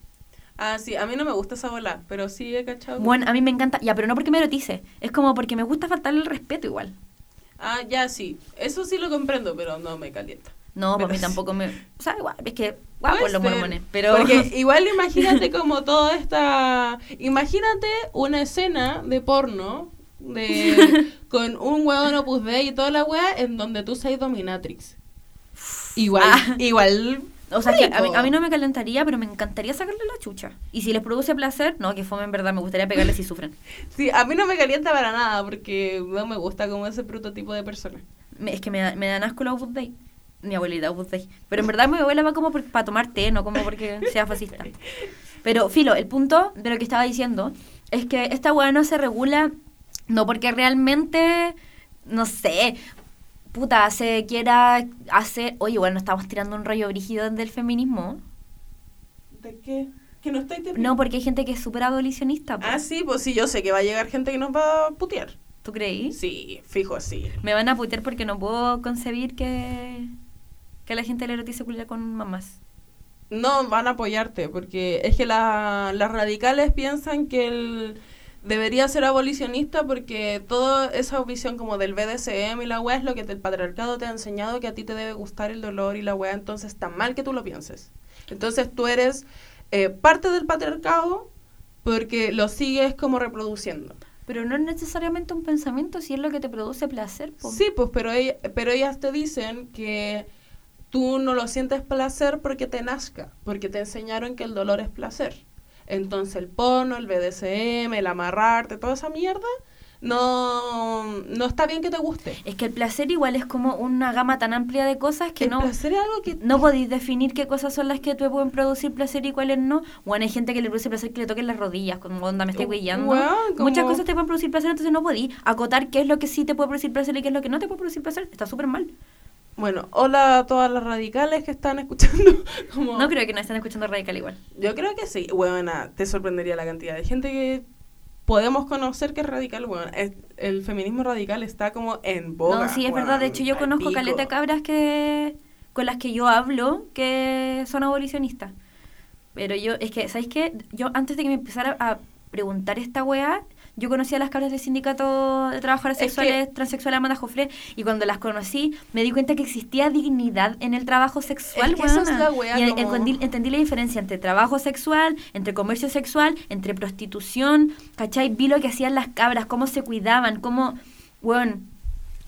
Ah, sí, a mí no me gusta esa bola, pero sí he cachado. Bueno, a mí me encanta, ya, pero no porque me erotice, es como porque me gusta faltarle el respeto igual. Ah, ya sí. Eso sí lo comprendo, pero no me calienta. No, Pero para mí sí. tampoco me... O sea, igual, es que guapos Puede los ser, mormones, pero... Porque igual imagínate como toda esta... Imagínate una escena de porno de con un hueón Opus Dei y toda la wea en donde tú seas dominatrix. Igual, Ah. igual... O sea, que a mí, rico. a mí no me calentaría, pero me encantaría sacarle la chucha. Y si les produce placer, no, que fome en verdad, me gustaría pegarles si sufren. Sí, a mí no me calienta para nada porque no me gusta como ese prototipo de persona. Me- es que me, me dan asco los Opus Dei. Mi abuelita Opus Dei. Pero en verdad mi abuela va como para tomar té, no como porque sea fascista. Pero, filo, el punto de lo que estaba diciendo es que esta weá no se regula, no porque realmente, no sé, puta, se quiera hacer... Oye, bueno, estamos tirando un rollo brígido del feminismo. ¿De qué? Que no estáis No, porque hay gente que es súper abolicionista. po. Ah, sí, pues sí, yo sé que va a llegar gente que nos va a putear. ¿Tú creí? Sí, fijo, sí. Me van a putear porque no puedo concebir que, que la gente le erotice culiar con mamás. No, van a apoyarte, porque es que la- las radicales piensan que él debería ser abolicionista porque toda esa visión como del BDSM y la weá es lo que el patriarcado te ha enseñado que a ti te debe gustar el dolor y la weá, entonces está mal que tú lo pienses. Entonces tú eres eh, parte del patriarcado porque lo sigues como reproduciendo. Pero no es necesariamente un pensamiento si es lo que te produce placer. po. Sí, pues, pero, ella- pero ellas te dicen que tú no lo sientes placer porque te nazca, porque te enseñaron que el dolor es placer. Entonces el porno, el BDSM, el amarrarte, toda esa mierda, no, no está bien que te guste. Es que el placer igual es como una gama tan amplia de cosas que el no, placer es algo que... no podéis definir qué cosas son las que te pueden producir placer y cuáles no. Bueno, hay gente que le produce placer que le toquen las rodillas, como onda me estoy huellando. Weón, como- Muchas cosas te pueden producir placer, entonces no podéis acotar qué es lo que sí te puede producir placer y qué es lo que no te puede producir placer. Está súper mal. Bueno, hola a todas las radicales que están escuchando. como- No creo que nos estén escuchando radical igual. Yo creo que sí. Bueno, te sorprendería la cantidad de gente que podemos conocer que es radical. Bueno, es- el feminismo radical está como en boga. No, sí, es verdad. De hecho, yo conozco pico. caleta cabras que con las que yo hablo que son abolicionistas. Pero yo, es que, ¿sabéis qué? Yo antes de que me empezara a preguntar esta weá, Yo conocí a las cabras del sindicato de trabajadoras Es que- sexuales transexuales Amanda Jofre y cuando las conocí me di cuenta que existía dignidad en el trabajo sexual. Es que eso es la wea, y como- entendí, entendí la diferencia entre trabajo sexual, entre comercio sexual, entre prostitución, ¿cachai? Vi lo que hacían las cabras, cómo se cuidaban, cómo, weón,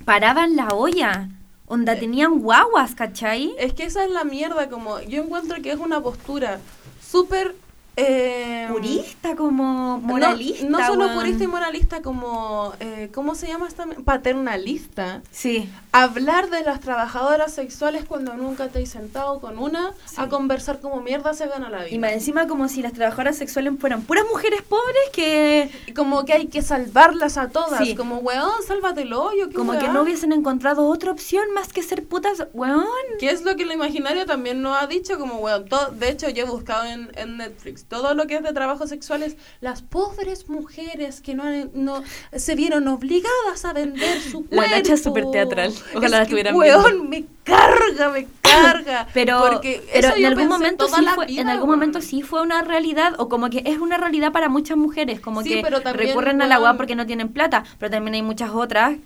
paraban la olla. Onda, tenían guaguas, ¿cachai? Es que esa es la mierda, como yo encuentro que es una postura súper... eh, Purista, como no- moralista. No, solo weón. purista y moralista, como... eh, ¿Cómo se llama esta? Paternalista. Sí. Hablar de las trabajadoras sexuales cuando nunca te has sentado con una Sí. a conversar como mierda se gana la vida. Y más encima como si las trabajadoras sexuales fueran puras mujeres pobres que como que hay que salvarlas a todas. Sí. Como, weón, sálvate el hoyo. ¿qué como que weá? no hubiesen encontrado otra opción más que ser putas, weón. Que es lo que el imaginario también nos ha dicho, como, weón, todo, de hecho yo he buscado en, en Netflix, todo lo que es de trabajo sexual es las pobres mujeres que no, no se vieron obligadas a vender su cuerpo. La Nacha es súper teatral. Ojalá Es la que, estuvieran weón, viendo. me carga, me carga. Pero, Porque pero eso en algún momento sí fue, vida, en algún momento sí fue una realidad o como que es una realidad para muchas mujeres, como Sí, que pero también, recurren a la. UA porque no tienen plata, pero también hay muchas otras.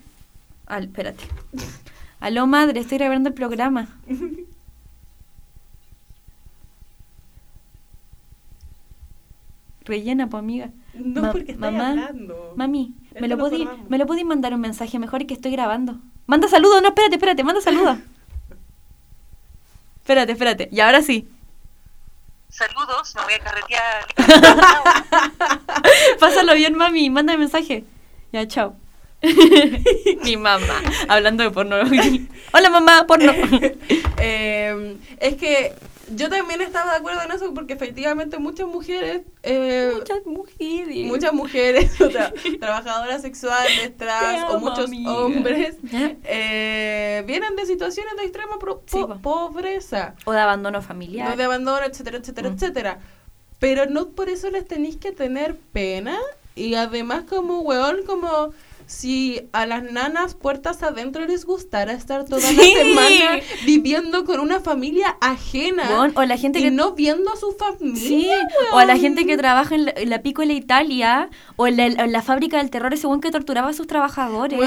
Al, espérate. Aló madre, estoy grabando el programa. Rellena, pues amiga. No, Ma- porque estoy mamá, hablando. Mami, Esto ¿me lo, podí. ¿me lo podí mandar un mensaje mejor que estoy grabando? Manda saludos, no, espérate, espérate, manda saludos. espérate, espérate. Y ahora sí. Saludos, me voy a carretear. Pásalo bien, mami, manda mensaje. Ya, chao. Mi mamá, hablando de porno. Hola, mamá, porno. Eh, es que yo también estaba de acuerdo en eso porque efectivamente muchas mujeres... eh, Muchas mujeres. muchas mujeres, o sea, trabajadoras sexuales, trans o muchos amiga. hombres ¿Eh? eh, vienen de situaciones de extrema pro- Sí, po- po. pobreza, O de abandono familiar. no de abandono, etcétera, etcétera, Mm. etcétera. Pero no por eso les tenéis que tener pena y además como weón, como si a las nanas puertas adentro les gustara estar toda Sí. la semana viviendo con una familia ajena o la gente y que no viendo a su familia. Sí, o a la gente que trabaja en la, en la Piccola Italia o en la, en la fábrica del terror, ese weón que torturaba a sus trabajadores.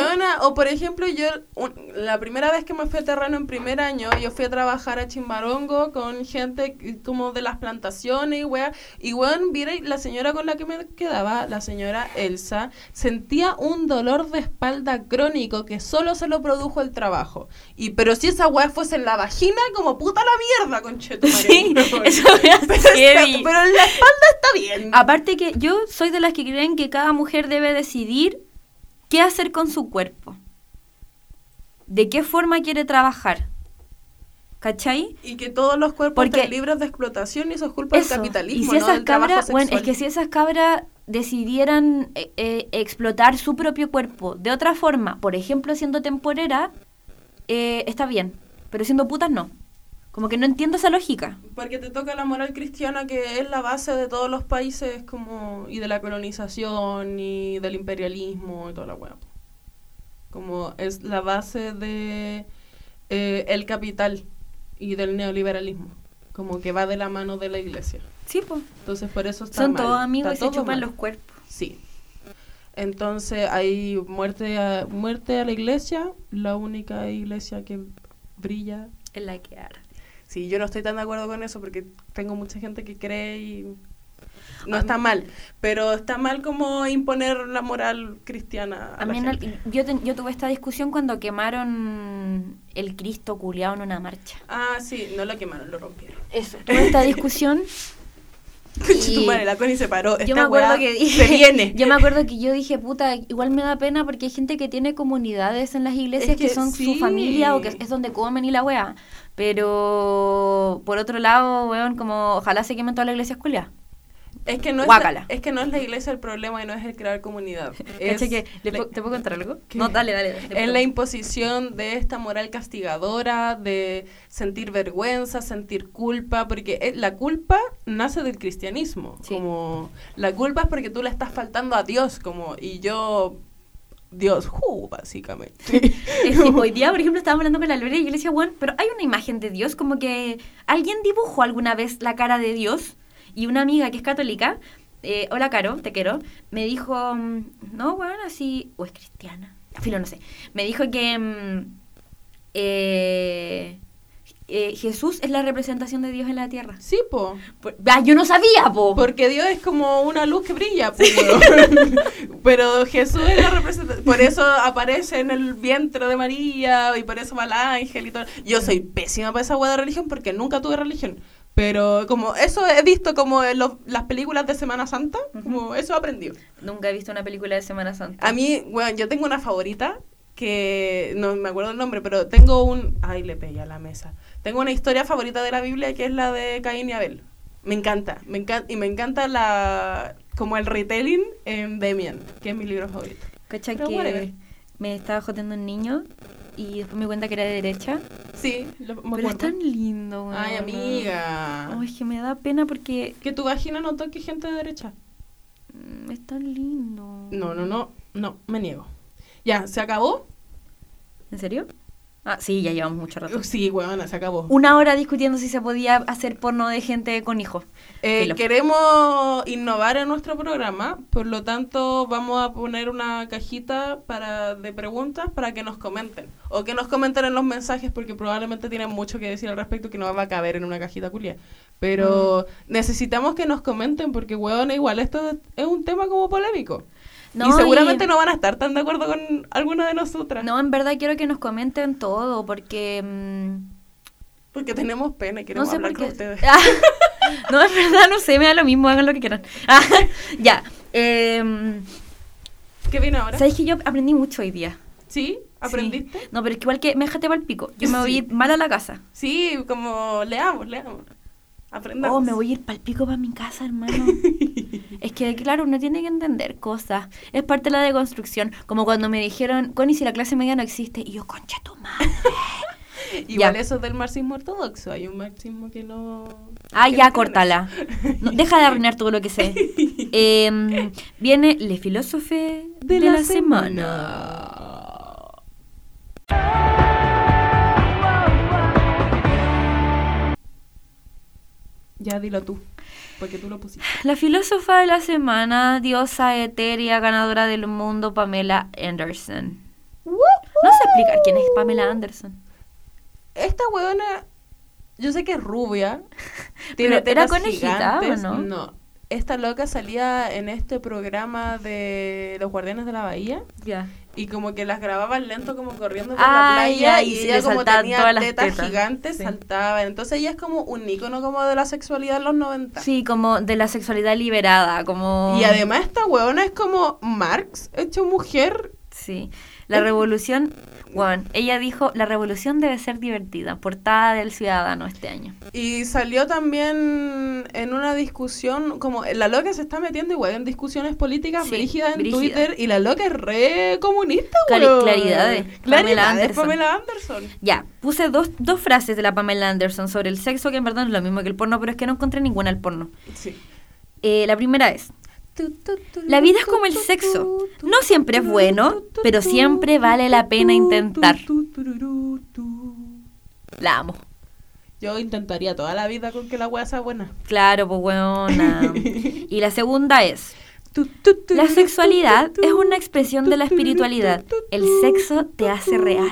O por ejemplo, yo un- la primera vez que me fui a terreno en primer año, yo fui a trabajar a Chimbarongo con gente como de las plantaciones y wea, y weón, mira, la señora con la que me quedaba, la señora Elsa, sentía un dolor de espalda crónico que solo se lo produjo el trabajo. Y pero si esa wea fuese en la vagina, como puta la mierda, conchetumare. Sí, eso pero, está- pero en la espalda está bien. Aparte que yo soy de las que creen que cada mujer debe decidir qué hacer con su cuerpo. De qué forma quiere trabajar. ¿Cachai? Y que todos los cuerpos Porque- están libres de explotación y eso es culpa Eso. del capitalismo. Y si no esas trabajo cabras, bueno, es que si esas cabras decidieran eh, eh, explotar su propio cuerpo de otra forma, por ejemplo siendo temporera, eh, está bien. Pero siendo putas no. Como que no entiendo esa lógica. Porque te toca la moral cristiana que es la base de todos los países como y de la colonización y del imperialismo y toda la hueá. Como es la base de eh, el capital y del neoliberalismo. Como que va de la mano de la iglesia. Sí, pues. Entonces por eso está Son mal. todos amigos y Está se todo chupan mal. los cuerpos. Sí. Entonces hay muerte a, muerte a la iglesia, la única iglesia que brilla Es la que arde. Sí, yo no estoy tan de acuerdo con eso porque tengo mucha gente que cree y no está mal, pero está mal como imponer la moral cristiana a A la mí gente. yo, yo tuve esta discusión cuando quemaron el Cristo culiado en una marcha. Ah, sí, no lo quemaron, lo rompieron. Eso. Tuve esta discusión. Y- madre, la Connie se paró. yo me acuerdo que dije, se viene. yo me acuerdo que yo dije, puta, igual me da pena porque hay gente que tiene comunidades en las iglesias Es que, que son sí. su familia o que es donde comen y la wea. Pero por otro lado, weón, como ojalá se quemen todas las iglesias culiadas. Es que, no es la, es que no es la iglesia el problema y no es el crear comunidad. Es ¿Cacha que le la- ¿Te puedo contar algo? ¿Qué? No, dale, dale. Es la imposición de esta moral castigadora, de sentir vergüenza, sentir culpa, porque la culpa nace del cristianismo. Sí. Como la culpa es porque tú le estás faltando a Dios, como y yo Dios, ju, básicamente. Es que hoy día, por ejemplo, estábamos hablando con la Lore y yo le decía, bueno, pero hay una imagen de Dios, como que alguien dibujó alguna vez la cara de Dios y una amiga que es católica eh, hola Caro, te quiero, me dijo, mm, no, bueno, así, o es cristiana, filo, no sé, me dijo que mm, eh, eh, Jesús es la representación de Dios en la tierra. Sí, po. Por- Ah, yo no sabía, po. Porque Dios es como una luz que brilla, po, weón. pero Jesús es la representación. Por eso aparece en el vientre de María y por eso va el ángel y todo. Yo soy pésima para esa hueá de religión porque nunca tuve religión. Pero como eso he visto como en los- las películas de Semana Santa, como eso he aprendido. Nunca he visto una película de Semana Santa. A mí, bueno, yo tengo una favorita que no me acuerdo el nombre, pero tengo un... Ay, le pegué a la mesa. Tengo una historia favorita de la Biblia que es la de Caín y Abel. Me encanta, me encanta, y me encanta la como el retelling en Demian, que es mi libro favorito. Cacha que me estaba joteando un niño y después me di cuenta que era de derecha. Sí, lo, me pero es tan lindo, weón. Ay, amiga. Ay, es que me da pena porque Que tu vagina no toque gente de derecha. mm, es tan lindo. No, no, no, no, me niego. Ya, ¿se acabó? ¿En serio? Ah, sí, ya llevamos mucho rato. Sí, huevona, se acabó. Una hora discutiendo si se podía hacer porno de gente con hijos. Eh, queremos innovar en nuestro programa, por lo tanto vamos a poner una cajita para de preguntas para que nos comenten o que nos comenten en los mensajes porque probablemente tienen mucho que decir al respecto que no va a caber en una cajita culia. Pero Mm. necesitamos que nos comenten porque huevona igual esto es un tema como polémico. No, y seguramente y- no van a estar tan de acuerdo con alguna de nosotras. No, en verdad quiero que nos comenten todo porque... mm, Porque tenemos pena y no queremos sé hablar con ustedes. Ah, no, en verdad no sé, me da lo mismo, hagan lo que quieran. Ah, ya. em, ¿Qué viene ahora? ¿Sabes que yo aprendí mucho hoy día? ¿Sí? ¿Aprendiste? Sí. No, pero es que igual que me dejaste para el pico. Yo me voy Sí. mal a la casa. Sí, como leamos, leamos. Aprendamos. Oh, me voy a ir para el pico para mi casa, hermano. es que, claro, uno tiene que entender cosas. Es parte de la deconstrucción. Como cuando me dijeron, Connie, si la clase media no existe. Y yo, concha tu madre. Igual Ya. eso es del marxismo ortodoxo. Hay un marxismo que no. Ah, que ya, no córtala. No, deja de arruinar todo lo que sé. Em, viene Le Filósofe de, la, semana. Ya dilo tú, porque tú lo pusiste. La filósofa de la semana, diosa etérea, ganadora del mundo, Pamela Anderson. No sé explicar quién es Pamela Anderson. Esta huevona, yo sé que es rubia. Pero, ¿era conejita, o no? No. Esta loca salía en este programa de los Guardianes de la Bahía. Ya. Y como que las grababan lento como corriendo por Ah, la playa ya, y, ella como tenía todas las tetas, tetas. gigantes Sí. saltaba. Entonces ella es como un ícono como de la sexualidad en los 90. Sí, como de la sexualidad liberada, como... Y además esta huevona es como Marx hecho mujer. Sí. La revolución, bueno, ella dijo, la revolución debe ser divertida, portada del Ciudadano este año. Y salió también en una discusión, como la loca se está metiendo igual en discusiones políticas Sí, brígidas en brígida. Twitter y la loca es re comunista, Clari- weón. claridades, Pamela Claridades, Anderson. Pamela Anderson. Ya, puse dos, dos frases de la Pamela Anderson sobre el sexo, que en verdad no es lo mismo que el porno, pero es que no encontré ninguna al porno. Sí. Eh, la primera es, La vida es como el sexo. No siempre es bueno, pero siempre vale la pena intentar. la amo. Yo intentaría toda la vida con que la wea sea buena. Claro, pues weona. Y la segunda es, La sexualidad es una expresión de la espiritualidad. El sexo te hace real.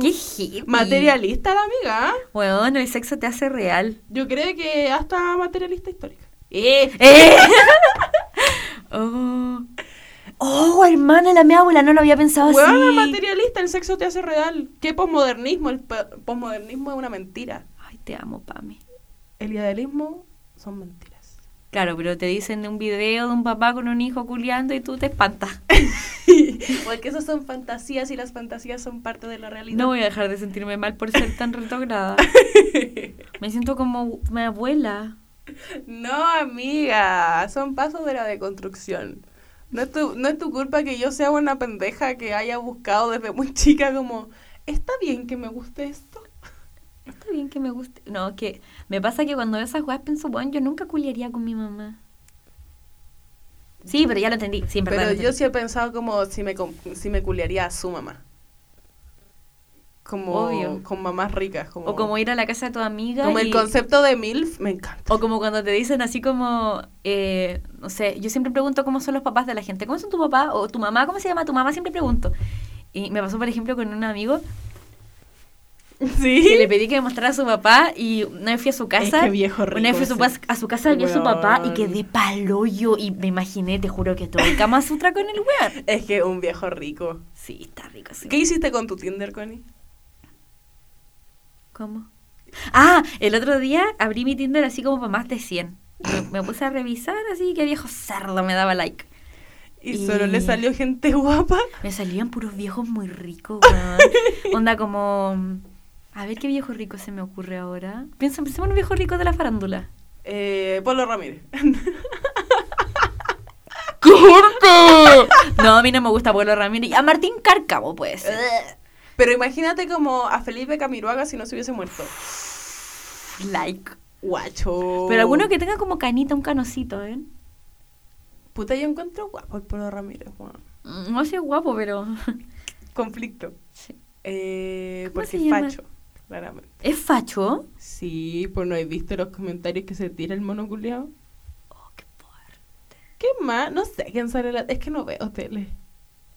Qué hippie. Materialista la amiga. Weón, el sexo te hace real. Yo creo que hasta materialista histórica. Eh, ¡Eh! oh. oh, hermana, la mi abuela no lo había pensado Huevona, así. materialista, el sexo te hace real. ¿Qué posmodernismo? El posmodernismo es una mentira. Ay, te amo, Pami. El idealismo son mentiras. Claro, pero te dicen de un video de un papá con un hijo culiando y tú te espantas. Porque esas son fantasías y las fantasías son parte de la realidad. No voy a dejar de sentirme mal por ser tan retrograda. Me siento como mi abuela. No, amiga, son pasos de la deconstrucción. No es, tu, no es tu culpa que yo sea una pendeja que haya buscado desde muy chica como, ¿está bien que me guste esto? Está bien que me guste. No, que me pasa que cuando veo esas weas pienso, bueno, yo nunca culiaría con mi mamá. Sí, pero ya lo entendí. Sí, en verdad Pero yo entendí. sí he pensado como si me, si me culiaría a su mamá. Como Obvio. con mamás ricas. Como, O como ir a la casa de tu amiga. como el y- concepto de MILF, me encanta. O como cuando te dicen así como, eh, no sé, yo siempre pregunto cómo son los papás de la gente. ¿Cómo son tu papá o tu mamá? ¿Cómo se llama tu mamá? Siempre pregunto. Y me pasó, por ejemplo, con un amigo que le Sí. pedí que me mostrara a su papá y una vez fui a su casa. Es que viejo rico Una vez fui a su, a su casa, vi a su papá y quedé paloyo. Y me imaginé, te juro que todo el Kama Sutra con el weón. Es que un viejo rico. Sí, está rico. Sí. ¿Qué hiciste con tu Tinder, Connie? ¿Cómo? Ah, el otro día abrí mi Tinder así como para más de 100. Me, me puse a revisar así que viejo cerdo me daba like. Y, Y- solo le salió gente guapa. Me salían puros viejos muy ricos, weón. Onda como... A ver qué viejo rico se me ocurre ahora. Piensa, pensemos en un viejo rico de la farándula. Eh, Polo Ramírez. ¡Corta! No, a mí no me gusta Pablo Ramírez. A Martín Cárcamo, pues. Pero imagínate como a Felipe Camiroaga si no se hubiese muerto. like. Guacho. Pero alguno que tenga como canita, un canocito, ¿eh? Puta, yo encuentro guapo el Polo Ramírez, weón. Mm, No sé guapo, pero... Conflicto. Sí. Eh, ¿Cómo porque es facho, claramente. ¿Es facho? Sí, pues no he visto los comentarios que se tira el mono culiao. Oh, qué fuerte. ¿Qué más? No sé quién sale la... Es que no veo tele.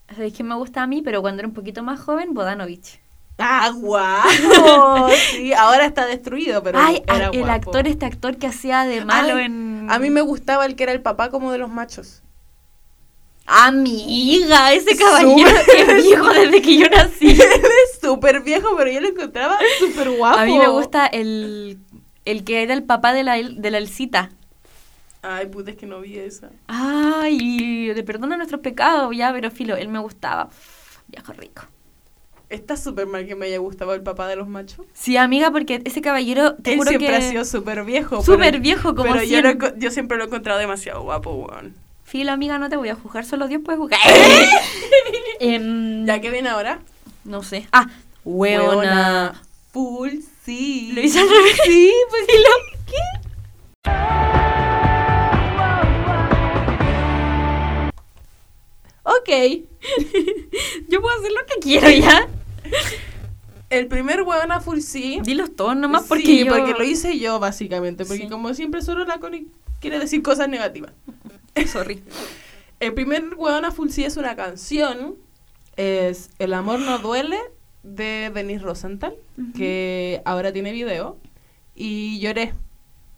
¿Sabéis que me gusta a mí? Pero cuando era un poquito más joven, Bodanovich. ¡Ah, guapo! sí, ahora está destruido, pero Ay, era el guapo. actor, este actor que hacía de malo Ay, en... A mí me gustaba el que era el papá como de los machos. Amiga, ese caballero es viejo desde que yo nací. Él es súper viejo, pero yo lo encontraba súper guapo. A mí me gusta el, el que era el papá de la, de la Elcita. Ay, puta, es que no vi esa. Ay, le perdona nuestros pecados, ya, pero filo, él me gustaba. Viejo rico. Está súper mal que me haya gustado el papá de los machos. Sí, amiga, porque ese caballero, te Él juro siempre que... ha sido súper viejo. Súper viejo, como Pero yo, lo yo siempre lo he encontrado demasiado guapo, weón. Filo, amiga, no te voy a juzgar, solo Dios puede juzgar. Em, ¿Ya que viene ahora? No sé. Ah, hueona. Full sí. Lo hice al revés. Sí, pues Sí, lo- ¿Qué? Ok. Yo puedo hacer lo que quiero ya. El primer weón a full sí. Dilos todos nomás porque sí, yo... porque lo hice yo, básicamente. Porque Sí. como siempre, solo la Connie quiere decir cosas negativas. Sorry. El primer weón a full sí es una canción. Es El amor no duele de Denise Rosenthal. Que ahora tiene video. Y lloré.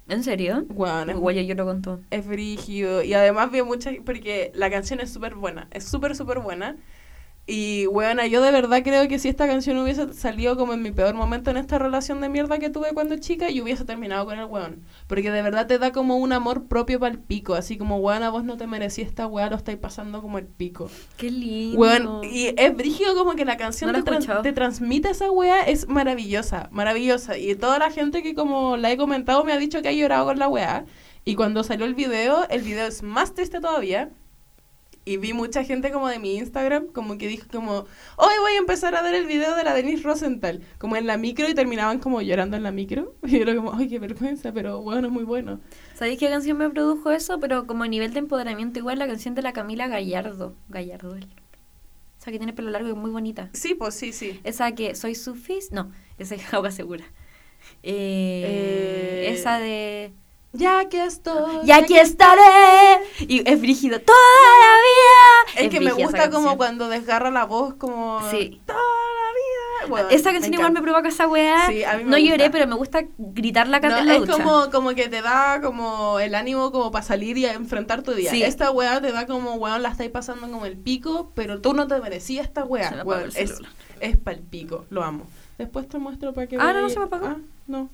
¿En serio? Es, Igual yo lloro con todo. es brígido. Y además vi muchas. Porque la canción es súper buena. Es súper, súper buena. Y, weona, yo de verdad creo que si esta canción hubiese salido como en mi peor momento en esta relación de mierda que tuve cuando chica, yo hubiese terminado con el weón. Porque de verdad te da como un amor propio para el pico. Así como, weona, vos no te merecías esta weá, lo estáis pasando como el pico. Qué lindo. Weón, y es brígido como que la canción No te, escuchado. te transmite esa weá, es maravillosa, maravillosa. Y toda la gente que como la he comentado me ha dicho que ha llorado con la weá. Y cuando salió el video, el video es más triste todavía. Y vi mucha gente como de mi Instagram, como que dijo como, hoy voy a empezar a ver el video de la Denise Rosenthal, como en la micro y terminaban como llorando en la micro. Y yo era como, ay, qué vergüenza, pero bueno, es muy bueno. ¿Sabéis qué canción me produjo eso? Pero como a nivel de empoderamiento, igual la canción de la Camila Gallardo. Gallardo, O sea, que tiene pelo largo y muy bonita. Sí, pues sí, sí. Esa que soy sufis. No, esa es agua segura. Eh, Eh, Esa de. Ya que estoy. Y aquí estaré. Y es brígido toda la vida. Es, que me gusta como cuando desgarra la voz, como. Sí. Toda la vida. Bueno, Esa canción igual me provoca esa weá. Sí, a mí me no lloré, gusta. pero me gusta gritar la No, canción la es ducha. como, como que te da como el ánimo como para salir y enfrentar tu día. Sí. Esta weá te da como, weón, la estáis pasando como el pico, pero tú no te merecías esta weá. Weón, el es, es pa'l pico, lo amo. Después te muestro para que Ah, no, no se me apagó. Ah, no.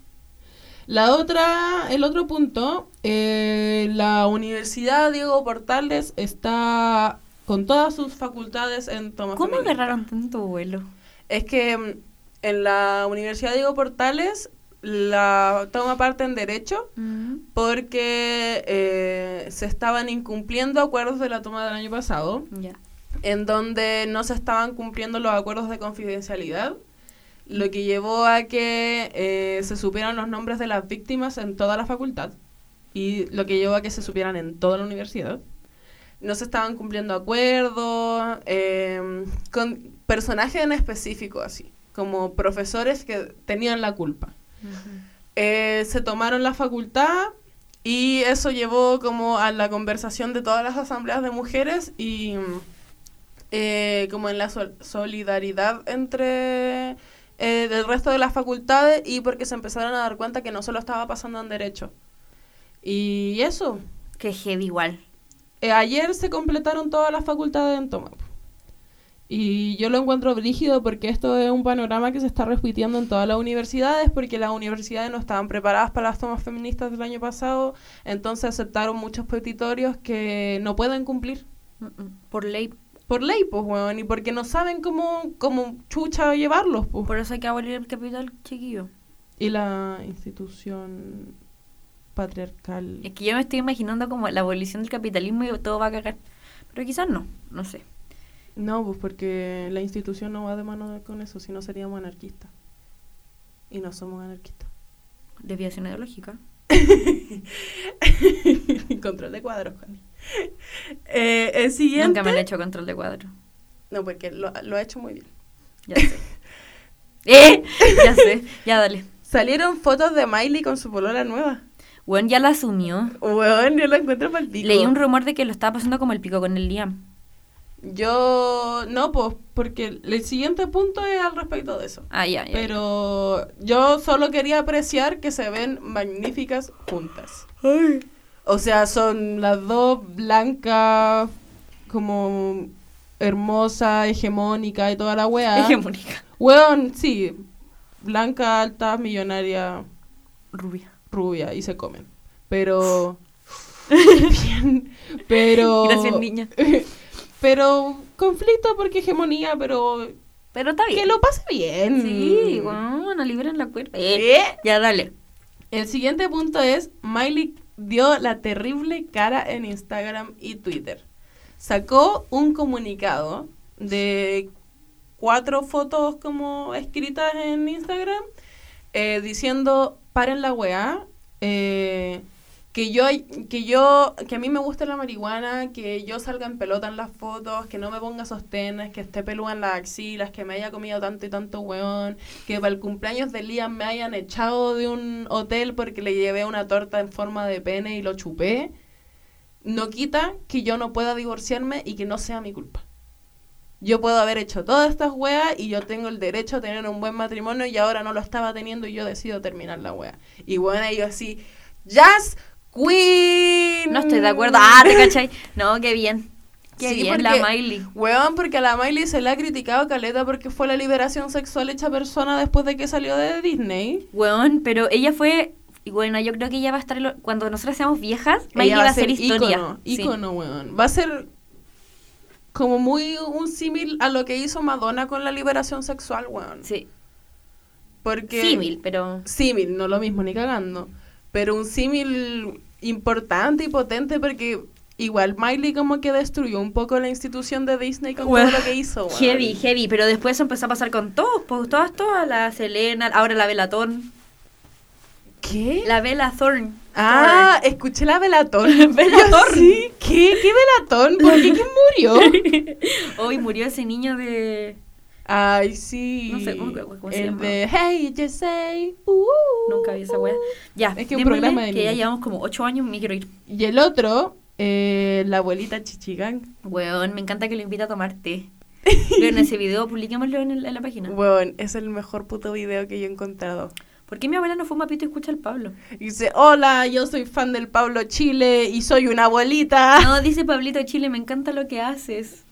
La otra, el otro punto, eh, la Universidad Diego Portales está con todas sus facultades en toma ¿Cómo agarraron tanto vuelo? Es que mm, en la Universidad Diego Portales la toma parte en Derecho Mm. porque eh, se estaban incumpliendo acuerdos de la toma del año pasado, Ya. en donde no se estaban cumpliendo los acuerdos de confidencialidad, lo que llevó a que eh, se supieran los nombres de las víctimas en toda la facultad y lo que llevó a que se supieran en toda la universidad. No se estaban cumpliendo acuerdos, eh, con personajes en específico así. como profesores que tenían la culpa. Eh, se tomaron la facultad y eso llevó como a la conversación de todas las asambleas de mujeres y eh, como en la sol- solidaridad entre eh, del resto de las facultades y porque se empezaron a dar cuenta que no solo estaba pasando en derecho. Y eso, Que heavy igual. eh, ayer se completaron todas las facultades en Tomapo. Y yo lo encuentro brígido porque esto es un panorama que se está repitiendo en todas las universidades porque las universidades no estaban preparadas para las tomas feministas del año pasado, entonces aceptaron muchos petitorios que no pueden cumplir Mm, mm. Por ley. Por ley, pues, weón, y porque no saben cómo, cómo chucha llevarlos, pues. Por eso hay que abolir el capital, chiquillo. Y la institución patriarcal. Es que yo me estoy imaginando como la abolición del capitalismo y todo va a cagar. Pero quizás no, no sé. No, pues porque la institución no va de mano con eso, si no seríamos anarquistas. Y no somos anarquistas. Desviación ideológica. Control de cuadros, Juan. Eh, el siguiente. Nunca me han hecho control de cuadro. No, porque lo, lo ha hecho muy bien. Ya sé. ¡Eh! Ya sé. Ya dale. Salieron fotos de Miley con su polola nueva. Bueno, ya la asumió. Weón, yo lo encuentro para el Leí un rumor de que lo estaba pasando como el pico con el Liam. Yo. No, pues, porque el siguiente punto es al respecto de eso. Ah, ya, ya. Pero yo solo quería apreciar que se ven magníficas juntas. O sea, son las dos blancas, como hermosa, hegemónica y toda la weá. Hegemónica. Weón, sí. Blanca, alta, millonaria, Rubia. rubia y se comen. Pero. Bien. Pero. Gracias, niña. Pero conflicto porque hegemonía, pero. Pero está bien. Que lo pase bien. Sí, bueno, liberen la cuerda. ¿Eh? Ya, dale. El siguiente punto es, Miley dio la terrible cara en Instagram y Twitter. Sacó un comunicado de cuatro fotos como escritas en Instagram eh, diciendo, paren la weá, eh, que yo, que yo, que a mí me gusta la marihuana, que yo salga en pelota en las fotos, que no me ponga sostenes, que esté pelúa en las axilas, que me haya comido tanto y tanto weón, que para el cumpleaños de Liam me hayan echado de un hotel porque le llevé una torta en forma de pene y lo chupé, no quita que yo no pueda divorciarme y que no sea mi culpa. Yo puedo haber hecho todas estas weas y yo tengo el derecho a tener un buen matrimonio y ahora no lo estaba teniendo y yo decido terminar la wea. Y bueno, yo así, Jazz Queen. No estoy de acuerdo. Ah, ¿te cachai? No, qué bien. Qué Sí, bien la Miley. Weón, porque a la Miley se le ha criticado caleta porque fue la liberación sexual hecha persona después de que salió de Disney. Weón, pero ella fue... Y bueno, yo creo que ella va a estar... lo- Cuando nosotras seamos viejas, Miley va a ser historia. Ícono, Sí. ícono, weón. Va a ser como muy un símil a lo que hizo Madonna con la liberación sexual, weón. Sí. Porque... Símil, pero... símil, no lo mismo ni cagando, pero un símil importante y potente porque igual Miley como que destruyó un poco la institución de Disney con Bueno, todo lo que hizo. weón. Heavy, heavy. Pero después empezó a pasar con todos. Pues todas, todas. La Selena, ahora la Thorne. ¿Qué? La Bella Thorne. Ah, escuché la velatón. Velatón. Sí, ¿qué? ¿Qué velatón? ¿Por qué? ¿Quién murió? Hoy murió ese niño de... Ay, sí. No sé, ¿cómo- cómo se El llama? de Hey, you say. uh, Nunca vi esa wea. Ya, Es que un programa de que ya niños. llevamos como ocho años, me quiero ir. Y el otro, eh, la abuelita Chichigang. Weón, me encanta que lo invita a tomar té. Pero en ese video, publiquémoslo en, el- en la página. Weón, es el mejor puto video que yo he encontrado. ¿Por qué mi abuela no fuma pito y escucha al Pablo? Y dice, hola, yo soy fan del Pablo Chile y soy una abuelita. No, dice Pablito Chile, me encanta lo que haces.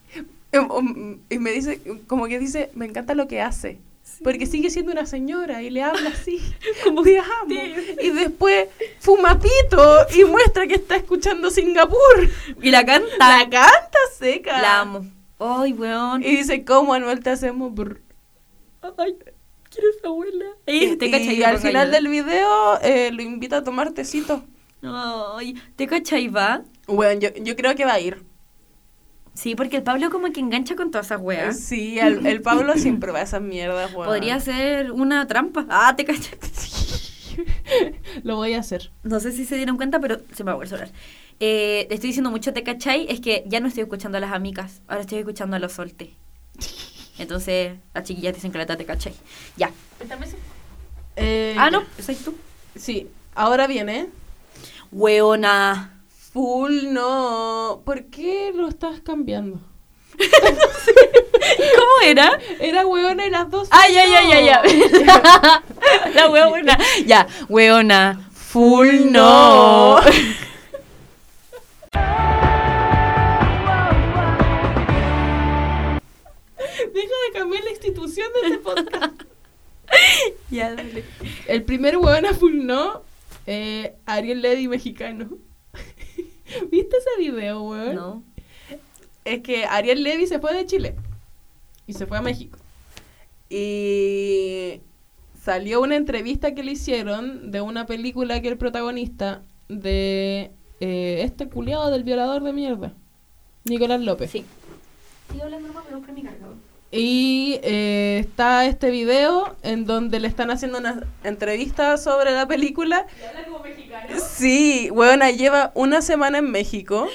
Em, um, Y me dice, como que dice, me encanta lo que hace. Porque sigue siendo una señora y le habla así, como te amo. Y después fuma pito y muestra que está escuchando Singapur. Y la canta. La canta seca. La amo. Ay, weón. Y dice, ¿cómo Anuel te hacemos? brr? Ay, quiero esa abuela. Y al final del video eh, lo invita a tomar tecito. Ay, ¿te cachai, va? Bueno, yo, yo creo que va a ir. Sí, porque el Pablo como que engancha con todas esas weas. Sí, el, el Pablo siempre va a esas mierdas, weón. Podría ser una trampa. Ah, te cachai. Lo voy a hacer. No sé si se dieron cuenta, pero se me va a volver a sonar. Eh, estoy diciendo mucho te cachai, es que ya no estoy escuchando a las amigas, ahora estoy escuchando a los solte. Entonces, las chiquillas dicen que la tate cachai. Ya. Eh, Ah, ya. no, ¿soy tú? Sí, ahora viene. Weona. Full no. ¿Por qué lo estás cambiando? ¿Cómo era? Era huevona y las dos. Ah, ya, ya, ya, ya. La weona. Ya, weona. Full no. Deja de cambiar la institución de este podcast. ya, dale. El primer huevona full no. Eh, Ariel Levy mexicano. ¿Viste ese video, weón? No. Es que Ariel Levy se fue de Chile. Y se fue a México. Y salió una entrevista que le hicieron de una película que el protagonista de eh, este culiado del violador de mierda, Nicolás López. Sí. Sigo hablando nomás, pero busqué mi cargador. Y eh, está este video en donde le están haciendo una entrevista sobre la película. Sí, weona, lleva una semana en México.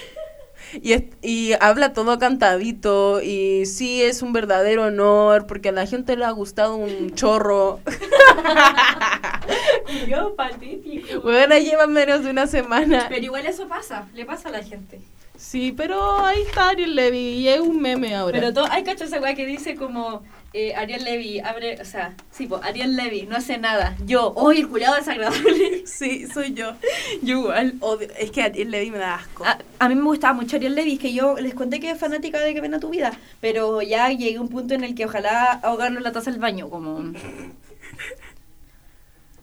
Y, es- y habla todo cantadito y sí es un verdadero honor porque a la gente le ha gustado un chorro. Yo, patético. Weona, lleva menos de una semana. Pero igual eso pasa, le pasa a la gente. Sí, pero ahí está Ariel Levy y es un meme ahora. Pero hay cacho esa que dice como eh, Ariel Levy abre, o sea, sí, po, Ariel Levy no hace nada. Yo, hoy el culiado desagradable. Sí, soy yo. Yo igual. Odio- es que Ariel Levy me da asco. A, a mí me gustaba mucho Ariel Levy, es que yo les conté que es fanática de Que Pena Tu Vida, pero ya llegué a un punto en el que ojalá ahogarlo en la taza del baño, como...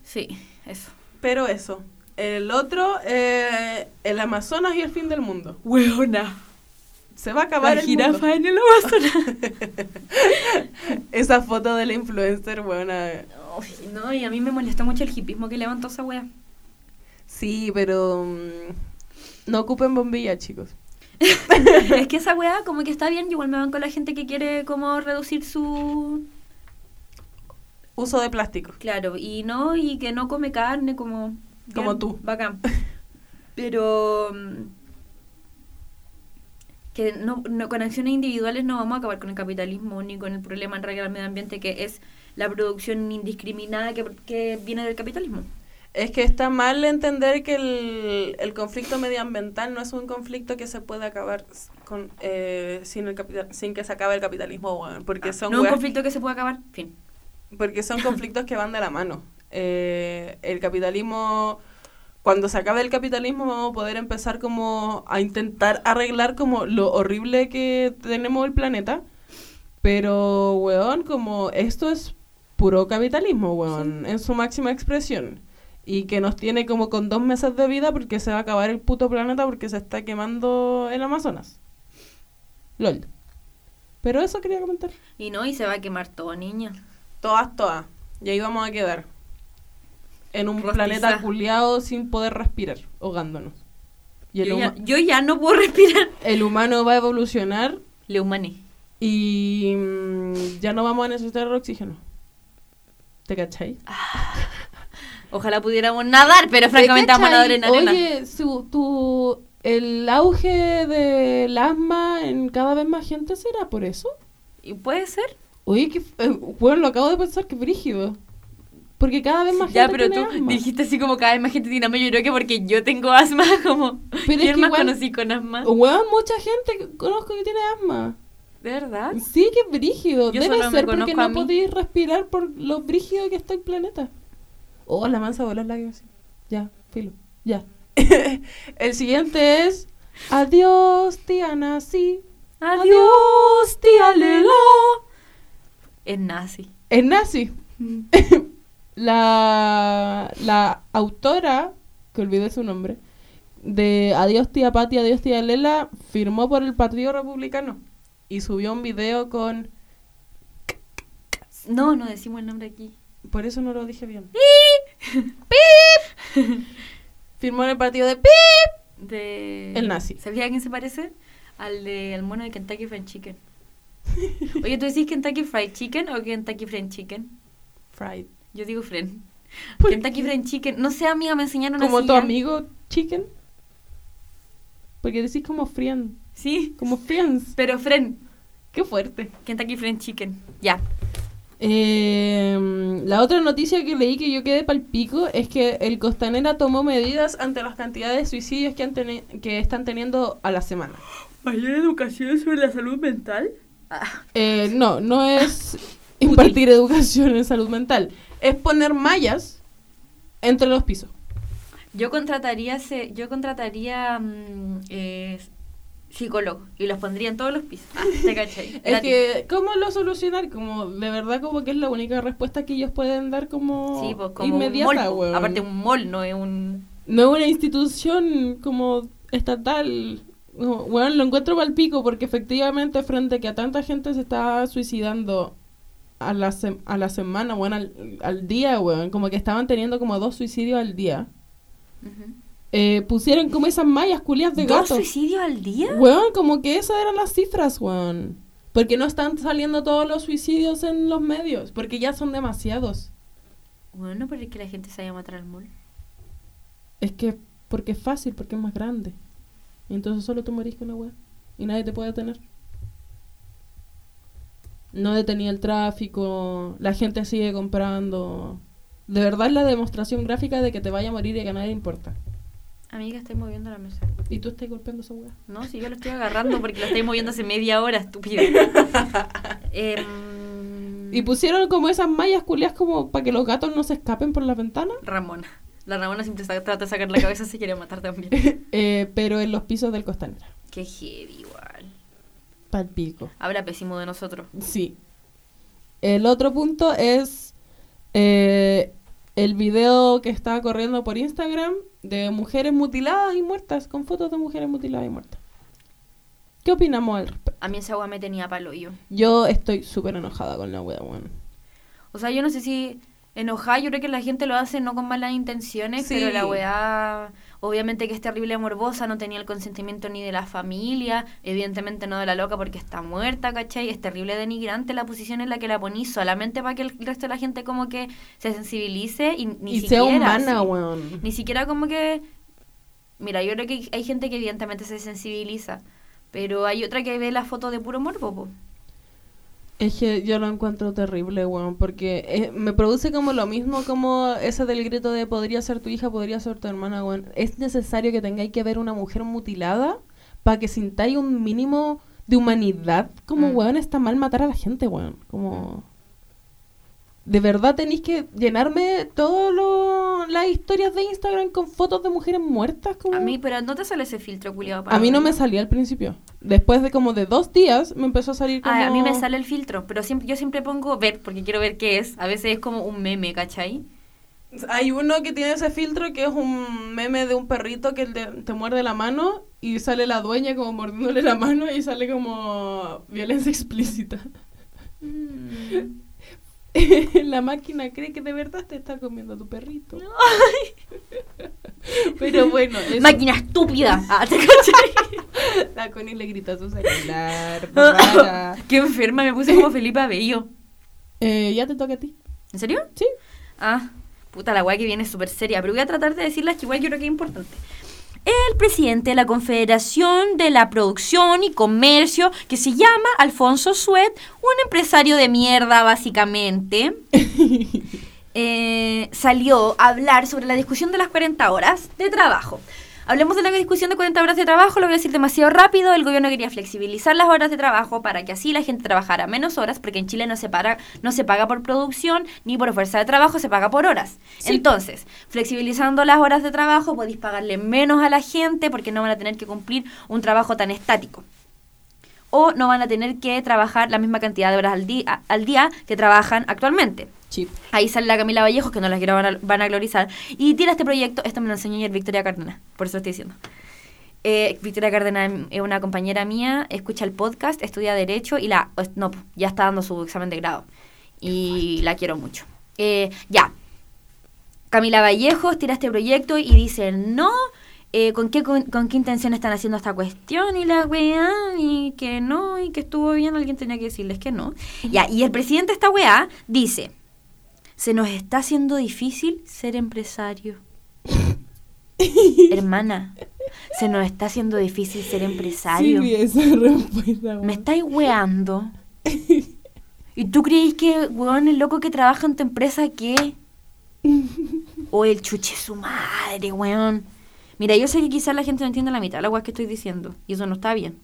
Sí, eso. Pero eso. El otro, eh, el Amazonas y el fin del mundo. Weona. Se va a acabar La el jirafa mundo. en el Amazonas. Esa foto de la influencer, buena. No, y a mí me molestó mucho el hipismo que levantó esa wea. Sí, pero mm, no ocupen bombilla, chicos. es que esa weá como que está bien, igual me van con la gente que quiere como reducir su... Uso de plástico. Claro, y no, y que no come carne como... Como tú. Bacán. Pero... mm, Que no, no, con acciones individuales no vamos a acabar con el capitalismo ni con el problema en realidad del medio ambiente que es la producción indiscriminada que, que viene del capitalismo. Es que está mal entender que el, el conflicto medioambiental no es un conflicto que se puede acabar con, eh, sin, el capital, sin que se acabe el capitalismo, porque son no es un conflicto que se puede acabar, fin. Porque son conflictos que van de la mano. Eh, el capitalismo, cuando se acabe el capitalismo vamos a poder empezar como a intentar arreglar como lo horrible que tenemos el planeta. Pero, weón, como esto es puro capitalismo, weón, en su máxima expresión. Y que nos tiene como con dos meses de vida porque se va a acabar el puto planeta porque se está quemando el Amazonas. LOL. Pero eso quería comentar. Y no, y se va a quemar todo, niña. Todas, todas. Y ahí vamos a quedar. En un Rostiza. planeta culiado sin poder respirar, ahogándonos. Y el, Yo ya, yo ya no puedo respirar. el humano va a evolucionar Le humané. y mm, ya no vamos a necesitar oxígeno. ¿Te cachai? Ojalá pudiéramos nadar, pero francamente vamos a nadar en arena. Oye, su, tu, el auge del asma en cada vez más gente será por eso. ¿Y puede ser? Oye, que, eh, bueno, lo acabo de pensar, que brígido. Porque cada vez más Ya, gente pero tiene tú asma. dijiste así como cada vez más gente tiene asma. Yo creo que porque yo tengo asma, como... Pero es ¿Quién que más igual- conocí con asma? Weón, mucha gente que conozco que tiene asma. ¿De verdad? Sí, que brígido. Yo Debe ser porque no podéis respirar por lo brígido que está el planeta. Oh, la mansa bola lágrimas. Ya, filo. Ya. el siguiente es Adiós, tía Nazi. Adiós, tía Lela. Es nazi. Es nazi. la, la autora, que olvidé su nombre, de Adiós tía Pati, Adiós tía Lela, firmó por el Partido Republicano y subió un video con... No, no decimos el nombre aquí. Por eso no lo dije bien. ¡Pip! Firmó en el partido de ¡Pip! De... El nazi. ¿Sabía a quién se parece? Al de al mono de Kentucky Fried Chicken. Oye, ¿tú decís Kentucky Fried Chicken o Kentucky Fried Chicken? Fried. Yo digo friend. ¿Por Kentucky Fried Chicken. No sé, amiga, me enseñaron Como así tu ya. amigo Chicken. Porque decís como friend. Sí, Como friends. pero friend. Qué fuerte. Kentucky Fried Chicken. Ya. Eh, la otra noticia que leí que yo quedé pal pico es que el Costanera tomó medidas ante las cantidades de suicidios que, han teni- que están teniendo a la semana. ¿Mayor educación sobre la salud mental? Eh, no, no es impartir educación en salud mental, es poner mallas entre los pisos. Yo contrataría, ese- yo contrataría mm, eh, psicólogo y los pondría en todos los pisos. Ah, ¿Te cachai? Es que, ¿cómo lo solucionar? Como, de verdad, como que es la única respuesta que ellos pueden dar como, Sí, pues como inmediata, un mall. po. weón. Aparte, un mall no es un. No es una institución como estatal. No, Bueno, lo encuentro mal pico porque efectivamente frente a que a tanta gente se está suicidando a la, sem- a la semana, bueno, al, al día, weón, como que estaban teniendo como dos suicidios al día. eh, pusieron como esas mallas culias de ¿Dos gato. suicidios al día? Weón, como que esas eran las cifras, weón. Porque no están saliendo todos los suicidios en los medios, porque ya son demasiados. Bueno, pero es que la gente se vaya a matar al mall. Es que porque es fácil, porque es más grande. Y entonces solo tú morís con una weá. Y nadie te puede detener. No detenía el tráfico, la gente sigue comprando. De verdad es la demostración gráfica de que te vaya a morir y que a nadie importa. Amiga, estoy moviendo la mesa. Y tú estás golpeando esa weá. No, si yo lo estoy agarrando porque lo estoy moviendo hace media hora, estúpido. Em, Y pusieron como esas mallas culias como para que los gatos no se escapen por las ventanas. Ramona. La Ramona siempre trata de sacar la cabeza, se quiere matar también. Eh, pero en los pisos del Costanera. Qué heavy, igual. Pal pico. Habla pésimo de nosotros. Sí. El otro punto es eh, el video que está corriendo por Instagram de mujeres mutiladas y muertas, con fotos de mujeres mutiladas y muertas. ¿Qué opinamos al respecto? A mí esa agua me tenía palo yo. Yo estoy súper enojada con la wea, weón. O sea, yo no sé si enojada, yo creo que la gente lo hace no con malas intenciones, Sí. pero la weá, obviamente que es terrible morbosa, no tenía el consentimiento ni de la familia, evidentemente no de la loca porque está muerta, ¿cachai? Es terrible denigrante la posición en la que la ponís solamente para que el resto de la gente como que se sensibilice y ni y siquiera... sea humana, sí. weón. Ni siquiera como que... Mira, yo creo que hay- hay gente que evidentemente se sensibiliza, pero hay otra que ve la foto de puro morbo, po. Es que yo lo encuentro terrible, weón, porque eh, me produce como lo mismo como ese del grito de podría ser tu hija, podría ser tu hermana, weón. Es necesario que tengáis que ver una mujer mutilada para que sintáis un mínimo de humanidad. Como, Mm. weón, está mal matar a la gente, weón. Como... De verdad tenéis que llenarme todas las historias de Instagram con fotos de mujeres muertas. Como... A mí, pero no te sale ese filtro, culiado. A mí no me salía al principio. Después de como de dos días me empezó a salir como... Ah, a mí me sale el filtro, pero siempre, yo siempre pongo ver porque quiero ver qué es. A veces es como un meme, ¿cachai? Hay uno que tiene ese filtro que es un meme de un perrito que te, te muerde la mano y sale la dueña como mordiéndole la mano y sale como violencia explícita. Mm. la máquina cree que de verdad te está comiendo tu perrito. Pero bueno, eso- Máquina estúpida. Ah, ¿te la Connie le grita a su celular. rara. Qué enferma, me puse como Felipe Abello. Eh, ya te toca a ti. ¿En serio? Sí. Ah, puta, la weá que viene es súper seria, pero voy a tratar de decirlas que igual yo creo que es importante. El presidente de la Confederación de la Producción y Comercio, que se llama Alfonso Suet, un empresario de mierda básicamente, eh, salió a hablar sobre la discusión de las 40 horas de trabajo. Hablemos de la discusión de 40 horas de trabajo, lo voy a decir demasiado rápido. El gobierno quería flexibilizar las horas de trabajo para que así la gente trabajara menos horas, porque en Chile no se, para, no se paga por producción ni por fuerza de trabajo, se paga por horas. Sí. Entonces, flexibilizando las horas de trabajo, podéis pagarle menos a la gente porque no van a tener que cumplir un trabajo tan estático. O no van a tener que trabajar la misma cantidad de horas al, día al día que trabajan actualmente. Ahí sale la Camila Vallejos, que no la quiero van van a glorizar. Y tira este proyecto, esto me lo enseñó ayer Victoria Cárdenas, por eso lo estoy diciendo. Eh, Victoria Cárdenas es una compañera mía, escucha el podcast, estudia Derecho y la. No, ya está dando su examen de grado. Y la quiero mucho. Eh, ya. Camila Vallejos tira este proyecto y dice: No, eh, ¿con, qué, con, con qué intención están haciendo esta cuestión? Y la weá, y que no, y que estuvo bien, alguien tenía que decirles que no. Ya, y el presidente de esta weá dice: Se nos está haciendo difícil ser empresario. Hermana, Se nos está haciendo difícil ser empresario. esa respuesta. Me estáis weando. ¿Y tú creéis que, weón, el loco que trabaja en tu empresa, qué? O el chuche su madre, weón. Mira, yo sé que quizás la gente no entiende la mitad de la weá que estoy diciendo. Y eso no está bien.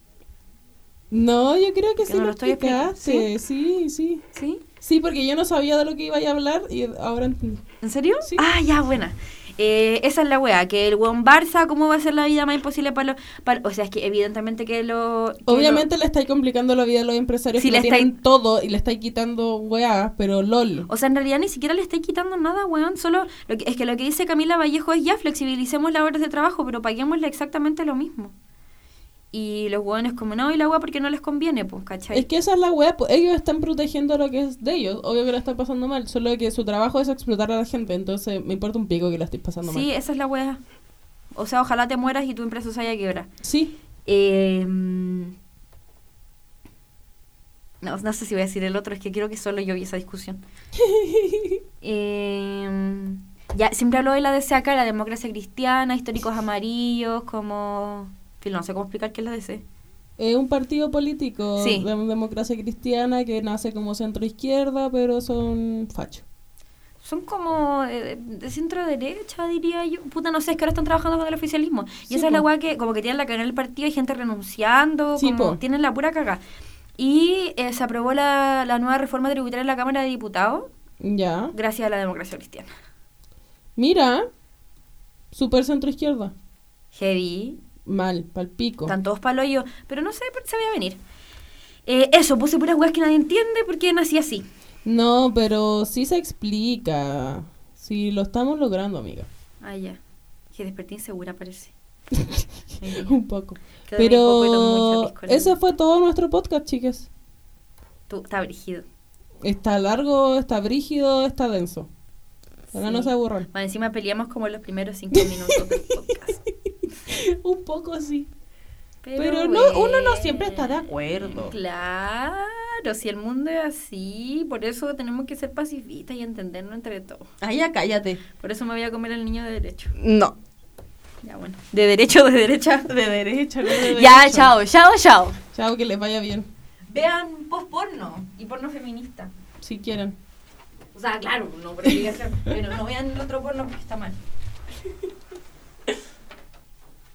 No, yo creo que Que sí no lo lo estoy explicaste. Sí, sí. ¿Sí? Sí, porque yo no sabía de lo que iba a hablar y ahora entendí. ¿En serio? Sí. Ah, ya, buena. Eh, esa es la weá, que el weón Barça, ¿cómo va a ser la vida más imposible para los... para- o sea, es que evidentemente que lo... que Obviamente le estáis complicando la vida a los empresarios Sí, que le estáis- tienen todo y le estáis quitando weá, pero lol. lo- O sea, en realidad ni siquiera le estáis quitando nada, weón. Solo... Lo que, es que lo que dice Camila Vallejo es ya, flexibilicemos las horas de trabajo, pero paguémosle exactamente lo mismo. Y los weones como, no, y la weá porque no les conviene, pues, ¿cachai? Es que esa es la weá, pues ellos están protegiendo lo que es de ellos. Obvio que la están pasando mal, solo que su trabajo es explotar a la gente, entonces me importa un pico que la estéis pasando Sí, mal. esa es la weá. O sea, ojalá te mueras y tu empresa se haya quebrado. Sí, Eh, no, no sé si voy a decir el otro, es que creo que solo yo vi esa discusión. Eh, ya, siempre hablo de la DC acá, la democracia cristiana, históricos amarillos, como... No sé cómo explicar qué es la DC. es un partido político Sí. de democracia cristiana que nace como centro izquierda, pero son fachos. Son como de, de- centro derecha, diría yo. Puta, no sé, es que ahora están trabajando con el oficialismo. Y Sí, esa es la weá que como que tienen la cadena del partido, hay gente renunciando, Sí, como po. tienen la pura caga. Y eh, se aprobó la, la nueva reforma tributaria en la Cámara de Diputados Ya. gracias a la democracia cristiana. Mira, super centro izquierda. Heavy, Mal, palpico. están todos palo yo, pero no sé, se veía venir. Eh, eso, puse puras weas que nadie entiende porque nací así. No, pero sí se explica. Sí, lo estamos logrando, amiga. Ah, ya. Que desperté insegura, parece. Un poco. poco Pero piscola. ese fue todo nuestro podcast, chicas. Tú, está brígido. Está largo, está brígido, está denso. Ahora no Sí. se aburran. Más encima peleamos como los primeros cinco minutos del podcast. Un poco sí. Pero, no, uno no siempre está de acuerdo. Claro, si el mundo es así, por eso tenemos que ser pacifistas y entendernos entre todos. Ay, ya cállate. Por eso me voy a comer al niño de derecho. No. Ya bueno. ¿De derecho de derecha? De derecha, no de Ya, derecha. chao, chao, chao. Chao, que les vaya bien. Vean post porno y porno feminista. Si quieren. O sea, claro, no por obligación, pero no vean el otro porno porque está mal.